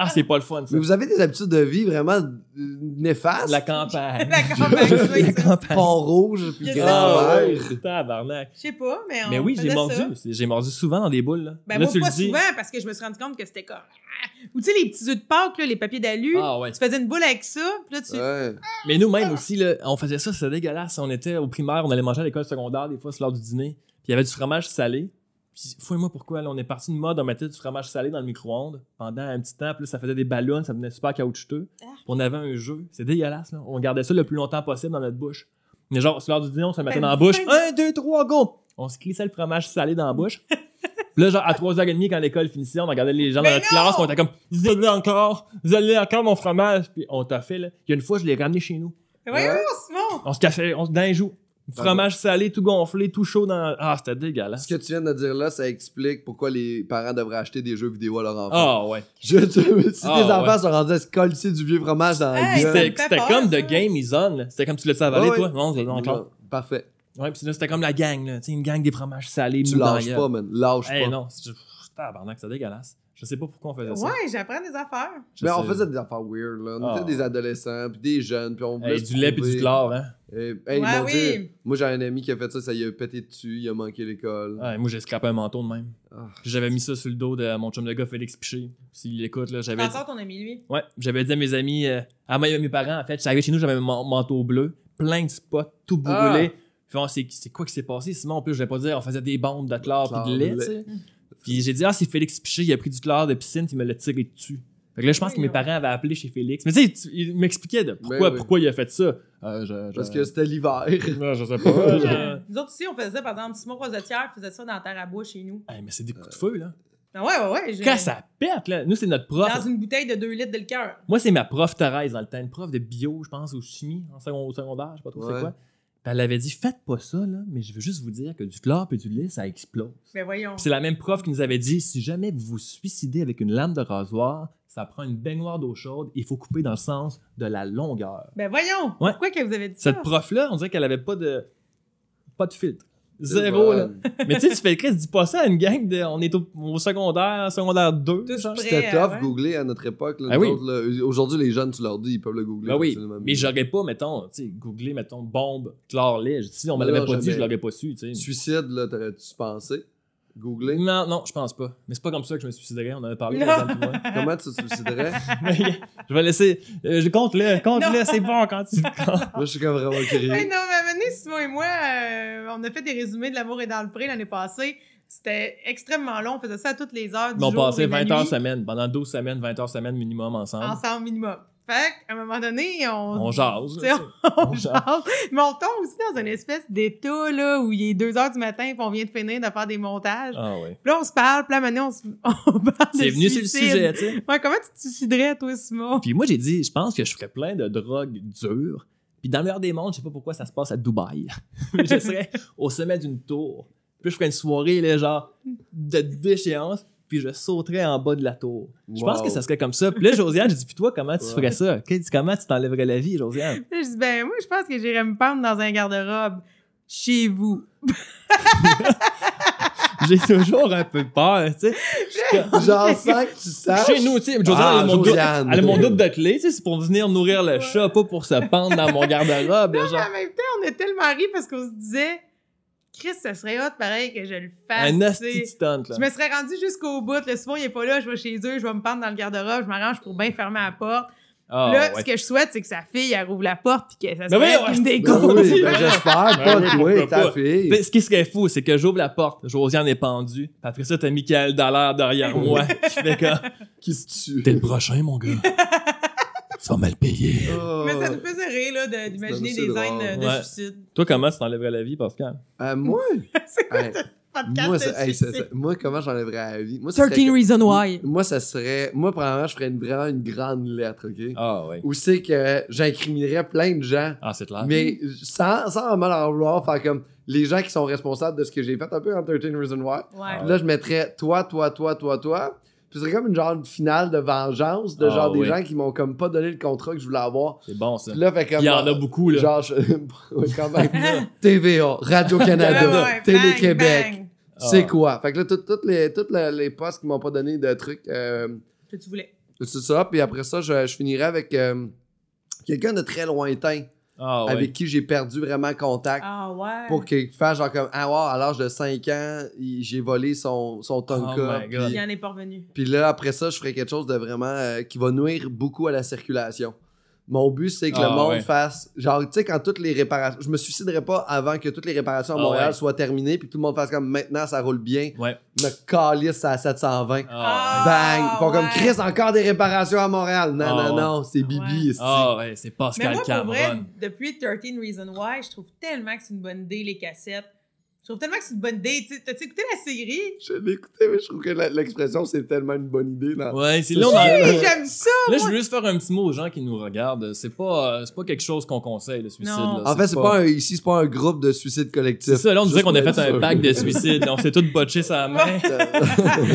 B: Ah, c'est pas le fun, ça.
A: Mais vous avez des habitudes de vie vraiment néfastes.
B: La campagne.
C: La campagne, [laughs] oui,
B: La campagne.
A: Pont-Rouge, puis
C: Il y a
B: Ah,
A: grand-mère.
B: ouais. Tabarnak.
C: Je sais pas, mais on
B: Mais oui, j'ai mordu. J'ai mordu souvent dans des boules. Là,
C: Ben
B: Là,
C: moi,
B: tu
C: pas
B: le dis.
C: souvent, parce que je me suis rendu compte que c'était comme... Ah! Ou tu sais, les petits œufs de Pâques, là, les papiers d'alu,
B: Ah ouais.
C: tu faisais une boule avec ça, puis là, tu...
A: Ouais.
B: Mais nous-mêmes aussi, là, on faisait ça, c'était dégueulasse. On était au primaire, on allait manger à l'école secondaire, des fois, c'est l'heure du dîner. Puis il y avait du fromage salé. Puis fouille-moi pourquoi, là, on est parti de mode, on mettait du fromage salé dans le micro-ondes pendant un petit temps. Puis là, ça faisait des ballons, ça venait super caoutchouteux.
C: Ah.
B: Puis on avait un jeu. C'est dégueulasse, là. On gardait ça le plus longtemps possible dans notre bouche. Mais genre, c'est l'heure du dîner, on se le mettait
C: Ben,
B: dans la bouche. Un, deux, trois, go! On se glissait le fromage salé dans la bouche. [laughs] Puis là, genre, à 3h30, quand l'école finissait, on regardait les gens dans
C: Mais
B: notre
C: non!
B: classe, on était comme, vous avez encore, vous avez encore mon fromage. Puis on t'a fait, là. Il y a une fois, je l'ai ramené chez nous.
C: Mais voyons,
A: Ouais.
C: Simon!
B: On se cachait, on se dans les joues. Fromage salé, tout gonflé, tout chaud dans. Ah, c'était dégueulasse.
A: Ce que tu viens de dire là, ça explique pourquoi les parents devraient acheter des jeux vidéo à leurs enfants.
B: Ah, ouais.
A: Je, tu- si
B: Ah,
A: tes enfants
B: ouais.
A: sont rendus à se coller du vieux fromage dans la gueule.
B: C'était comme. The Game is on. C'était comme tu l'as avalé,
A: Ouais,
B: toi?
A: ouais.
B: Non, c'est encore.
A: Non, Parfait.
B: Ouais, puis là, c'était comme la gang, là. Tu sais, une gang des fromages salés,
A: Tu lâches pas, man. Lâche
B: Hey,
A: pas.
B: non, c'est tabarnak, c'est dégueulasse. Je sais pas pourquoi on faisait ça.
C: Ouais, j'apprends des affaires.
B: Je
A: Mais on
B: sais.
A: faisait des affaires weird, là. On
B: Ah.
A: était des adolescents, puis des jeunes, puis on voulait
B: Hey, du lait puis du chlore, hein.
A: Eh, hey,
C: Ouais,
A: mon
C: oui.
A: Dieu. Moi, j'ai un ami qui a fait ça, ça y a pété dessus, il a manqué l'école.
B: Ouais, moi, j'ai scrapé un manteau de même.
A: Ah.
B: Puis J'avais mis ça sur le dos de mon chum de gars, Félix Piché. S'il écoute, là, j'avais dit...
C: Ton ami, lui.
B: Ouais, j'avais dit à mes amis, euh, à mes, mes parents, en fait, j'arrivais chez nous, j'avais un man- manteau bleu, plein de spots, tout
A: Ah.
B: brûlé. Puis on, c'est c'est quoi qui s'est passé? Sinon, en plus, je vais pas dire, on faisait des bombes de chlore
A: Chlore,
B: puis de lait, tu sais. Puis j'ai dit, ah, c'est Félix Piché, il a pris du chlore de piscine, puis il me l'a tiré dessus. Fait que là, je pense que mes parents avaient appelé chez Félix. Mais tu sais, il m'expliquait de pourquoi,
A: Ben oui.
B: pourquoi il a fait ça. Euh, je, je-
A: Parce que c'était l'hiver. [laughs]
B: Non, je sais pas. je-
C: Nous autres aussi, on faisait ça, par exemple, Simon Rosetière faisait ça dans la terre à bois chez nous.
B: Hey, mais c'est des coups de feu, là.
C: Ah ouais, ouais, ouais.
B: Quand ça pète, là. Nous, c'est notre prof.
C: Dans une bouteille de 2 litres de liqueur.
B: Moi, c'est ma prof Thérèse dans le temps, une prof de bio, je pense, ou chimie, en second- au secondaire, je sais pas trop
A: Ouais.
B: c'est quoi. Elle avait dit Faites pas ça, là, mais je veux juste vous dire que du chlore et du lait, ça explose.
C: Ben voyons.
B: Puis c'est la même prof qui nous avait dit Si jamais vous vous suicidez avec une lame de rasoir, ça prend une baignoire d'eau chaude, il faut couper dans le sens de la longueur.
C: Ben voyons.
B: Ouais.
C: Pourquoi que vous avez dit ça?
B: Cette prof-là, on dirait qu'elle avait pas de. pas de filtre. Zéro, là. [laughs] Mais tu sais, tu fais Chris, dis pas ça à une gang de. On est au, au secondaire, secondaire 2.
C: Tous
B: genre.
C: prêts.
A: C'était
C: Ouais,
A: tough
C: ouais.
A: googler à notre époque.
B: Ah oui.
A: Aujourd'hui, les jeunes, tu leur dis, ils peuvent le googler.
B: Ben oui, mais j'aurais pas, mettons, tu sais, googlé, mettons, bombe, chlore, lait. Si on me l'avait pas
A: jamais.
B: dit, je l'aurais pas su, tu sais.
A: Suicide, là, t'aurais-tu pensé? Googler?
B: Non, non, je pense pas. Mais c'est pas comme ça que je me suiciderais, on en avait parlé. [laughs]
A: Comment tu te suiciderais? [laughs]
B: Mais, je vais laisser. euh, je compte-le, compte-le, c'est bon quand tu.
A: Moi, je suis comme vraiment curieux.
C: Hey, non, mais Simon et moi, euh, on a fait des résumés de L'amour est dans le pré l'année passée. C'était extrêmement long. On faisait ça à toutes les heures du
B: on
C: jour
B: passait
C: et de la
B: 20 heures semaine, pendant 12 semaines, 20 heures semaine minimum ensemble.
C: Ensemble minimum. Fait qu'à un moment donné, on...
B: On jase. [laughs]
C: On
B: On
C: jase. Mais on tombe aussi dans une espèce d'état là, où il est 2 heures du matin et on vient de finir de faire des montages.
B: Ah ouais.
C: Puis là, on se parle, puis là, maintenant, on, se... [laughs] on parle
B: C'est venu sur le sujet, tu sais.
C: Ouais, comment tu te suiciderais, toi, Simon?
B: Puis moi, j'ai dit, je pense que je ferais plein de drogues dures. Puis dans le meilleur des mondes, je sais pas pourquoi ça se passe à Dubaï. [laughs] Je serais au sommet d'une tour. Puis je ferais une soirée, là, genre, de déchéance. Puis je sauterais en bas de la tour. Je pense que ça serait comme ça. Puis là, Josiane, j'ai dit, puis toi, comment tu
A: Ouais.
B: ferais ça? Comment tu t'enlèverais la vie, Josiane?
C: Je dis, ben, moi, je pense que j'irais me pendre dans un garde-robe chez vous. [laughs]
B: J'ai toujours un peu peur, tu sais.
A: Genre, sans que tu saches.
B: Chez nous, tu sais, Josiane,
A: Ah,
B: elle, a mon double,
A: Josiane.
B: elle a mon double de clé, tu sais, c'est pour venir nourrir le chat, pas pour se pendre dans mon garde-robe, genre.
C: en même temps, on est tellement ri parce qu'on se disait, Chris, ça serait hot pareil que je le fasse.
B: Un stunt, là.
C: Je me serais rendu jusqu'au bout. Le souvent, il est pas là, je vais chez eux, je vais me pendre dans le garde-robe, je m'arrange pour bien fermer la porte.
B: Ah,
C: là,
B: ouais.
C: ce que je souhaite, c'est que sa fille, elle rouvre la porte puis que ça
B: Mais
C: soit
B: oui, ouais,
A: Ben oui, [laughs] ben j'espère
B: Ben
A: pas
B: oui,
A: toi,
B: pourquoi
A: ta fille.
B: Mais ce qui serait fou, c'est que j'ouvre la porte, Josiane est pendue, puis après ça, t'as Michael Dallaire derrière moi, qui fait [laughs] comme
A: Qui se tue?
B: T'es le prochain, mon gars. [laughs] tu vas mal payer.
A: Oh.
C: Mais ça nous faisait rire là, d'imaginer des
A: drôle.
C: scènes de, de
B: Ouais.
C: suicide.
B: Toi, comment tu t'enlèverais la vie, Pascal?
A: Euh, moi?
C: c'est quoi
A: Hey,
C: podcast
A: moi,
C: de
A: ça- hey, ça-
C: suicide?
A: ça- moi, comment j'enlèverais la vie? Moi, ça
C: 13
A: serait-
C: Reasons Why.
A: Moi, ça serait. Moi, premièrement, je ferais une- vraiment une grande lettre, OK?
B: Ah, ouais.
A: Où c'est que j'incriminerais plein de gens,
B: Ah, c'est clair.
A: mais sans, sans vraiment leur vouloir faire comme les gens qui sont responsables de ce que j'ai fait, un peu en 13 Reasons Why.
C: Ouais.
A: Là, je mettrais toi, toi, toi, toi, toi. Puis ce serait comme une genre de finale de vengeance de
B: Ah,
A: genre des
B: oui.
A: gens qui m'ont comme pas donné le contrat que je voulais avoir.
B: C'est bon, ça.
A: Puis là, fait comme.
B: Il y en a beaucoup, là.
A: Genre, je- [laughs] ouais, quand même. [laughs] TVA, Radio-Canada, [laughs] Télé-Québec. C'est
B: Ah.
A: quoi? Fait que là, tout- toutes les, toutes les, les postes qui m'ont pas donné de trucs, euh,
C: Que tu voulais.
A: c'est ça. Puis après ça, je, je finirais avec euh, quelqu'un de très lointain
B: Ah, ouais.
A: avec qui j'ai perdu vraiment contact.
C: Ah ouais.
A: Pour qu'il fasse genre comme, ah ouais, à l'âge de 5 ans, j'ai volé son, son Tonka.
B: Oh God.
A: puis-
C: Il en est pas revenu.
A: Puis là, après ça, je ferais quelque chose de vraiment euh, qui va nuire beaucoup à la circulation. Mon but, c'est que
B: Ah,
A: le monde
B: ouais.
A: fasse. Genre, tu sais, quand toutes les réparations. Je me suiciderais pas avant que toutes les réparations à
B: Ah,
A: Montréal
B: ouais.
A: soient terminées, puis que tout le monde fasse comme maintenant, ça roule bien.
B: Ouais.
A: Me calisse à 720.
B: Ah,
A: Bang!
C: Ah,
A: Ils font comme. Chris, encore des réparations à Montréal. Non,
B: Ah,
A: non, non, c'est Bibi.
C: Ouais.
A: esti.
B: Ah, ouais, c'est
C: Mais
B: Pascal
C: moi, pour vrai,
B: Cameron.
C: depuis 13 Reasons Why, je trouve tellement que c'est une bonne idée, les cassettes. Je trouve tellement que c'est une bonne idée. T'as-tu écouté la série?
A: Je l'ai écouté, mais je trouve que l'expression, c'est tellement une bonne idée. Là.
B: Ouais, c'est en-
C: Oui, j'aime ça!
B: Là, je veux juste faire un petit mot aux gens qui nous regardent. C'est pas, euh, c'est pas quelque chose qu'on conseille, le suicide.
C: Non.
B: là.
A: En fait, c'est pas un, ici, c'est pas un groupe de suicide collectif.
B: C'est ça, là, on disait qu'on a fait un pack de suicide. on s'est tous botché sa main.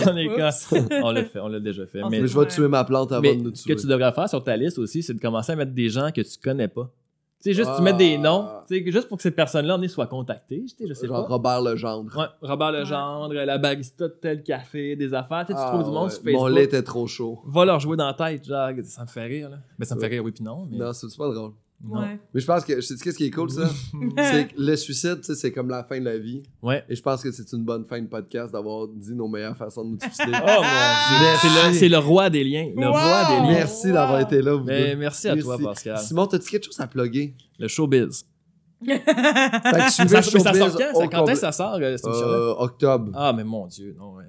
B: on [laughs] est
C: Oups.
B: con. On l'a fait, on l'a déjà fait. Mais,
A: Mais je vais tuer ma plante avant
B: mais
A: de nous
B: ce
A: tuer.
B: que tu devrais faire sur ta liste aussi, c'est de commencer à mettre des gens que tu connais pas. Tu sais, juste tu mets
A: Ah.
B: des noms, tu sais, juste pour que ces personnes-là en aient soient contactées. tu sais, Je sais
A: Genre
B: pas.
A: Robert Legendre.
B: Ouais, Robert Legendre, la barista de tel café, des affaires. Tu
A: Ah,
B: trouves du monde
A: ouais.
B: sur Facebook.
A: Mon lait était trop chaud.
B: Va leur jouer dans la tête, genre, ça me fait rire, là. Mais ça me fait rire, oui, puis non. Mais...
A: Non, c'est pas drôle.
C: Ouais.
A: Mais je pense que, sais qu'est-ce qui est cool, ça? [laughs] c'est que le suicide, tu sais, c'est comme la fin de la vie.
B: Ouais.
A: Et je pense que c'est une bonne fin de podcast d'avoir dit nos meilleures façons de nous suicider. [laughs]
B: Oh mon dieu. C'est le, c'est le roi des liens. Le
C: Wow.
B: roi des liens.
A: Merci d'avoir été là, vous
B: Mais
A: deux.
B: merci à toi,
A: Merci.
B: Pascal.
A: Simon, t'as-tu quelque chose à plugger?
B: Le showbiz.
A: Fait que suivez
B: Ça, mais ça
A: Showbiz
B: sort quand?
A: au
B: Ça, est-ce que ça sort, euh, cette émission-là?
A: Euh, octobre.
B: Ah, mais mon Dieu, non. euh,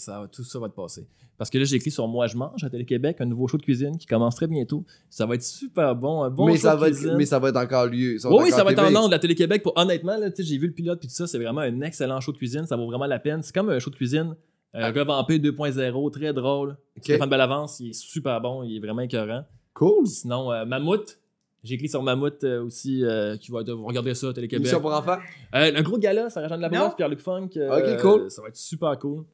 B: ça, tout ça va te passer. Parce que là, j'ai écrit sur Moi Je mange à Télé-Québec, un nouveau show de cuisine qui commence très bientôt. Ça va être super bon, un bon
A: mais,
B: show
A: ça
B: de
A: va être,
B: cuisine.
A: mais ça va être encore lieu.
B: Oui, ça va être en ondes, la Télé-Québec. Pour, honnêtement, là, j'ai vu le pilote puis tout ça, c'est vraiment un excellent show de cuisine. Ça vaut vraiment la peine. C'est comme un show de cuisine euh, revampé 2.0, très drôle.
A: Ok.
B: Stéphane Bellavance, il est super bon, il est vraiment écœurant.
A: Cool.
B: Sinon, euh, Mammouth. J'ai écrit sur Mammouth euh, aussi, euh, qui va être. Vous regardez ça, Télé-Québec.
A: Émission pour enfants?
B: Euh, un gros gala, Sarah-Jeanne
C: Non.
B: Labrosse, Pierre-Luc Funk.
A: Ok, cool.
B: Ça va être super cool.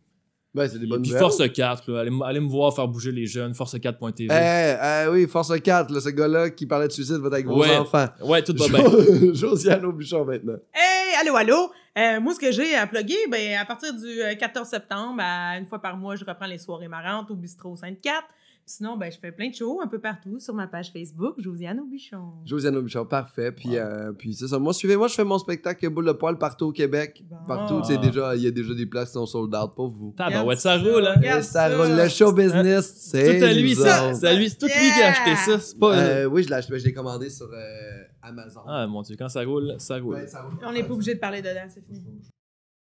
A: Ben, c'est des bonnes
B: puis
A: nouvelles.
B: Force 4, là, allez, m- allez me voir faire bouger les jeunes, force4.tv.
A: Eh, eh, oui, Force 4, là, ce gars-là qui parlait de suicide va être avec vos
B: Ouais.
A: enfants.
B: Ouais, tout va bien. [laughs]
A: Josiane Aubuchon maintenant.
C: Hey, allô, allô? Euh, moi, ce que j'ai à plugger, ben, à partir du euh, 14 septembre, à une fois par mois, je reprends les soirées marrantes au bistrot Sainte-Cat. Sinon, ben, je fais plein de shows un peu partout sur ma page Facebook, Josiane Aubuchon.
A: Josiane Aubuchon, parfait. Puis,
B: Ouais.
A: euh, puis c'est ça. Moi, suivez-moi, je fais mon spectacle Boule de poil partout au Québec.
C: Bon.
A: Partout, tu sais, déjà, il y a déjà des places qui sont sold out pour vous.
B: Tabarouette, ça
C: Regarde
B: roule, hein.
A: Ça
C: ça.
A: roule. Le show business, c'est.
B: Tout à lui, ça. C'est à lui, c'est tout lui qui a acheté ça. C'est pas. euh,
A: oui, je l'ai acheté, je l'ai commandé sur euh, Amazon.
B: Ah, mon Dieu, quand ça roule, ça roule.
A: Ouais, ça roule.
C: On n'est pas obligé de parler dedans, c'est fini.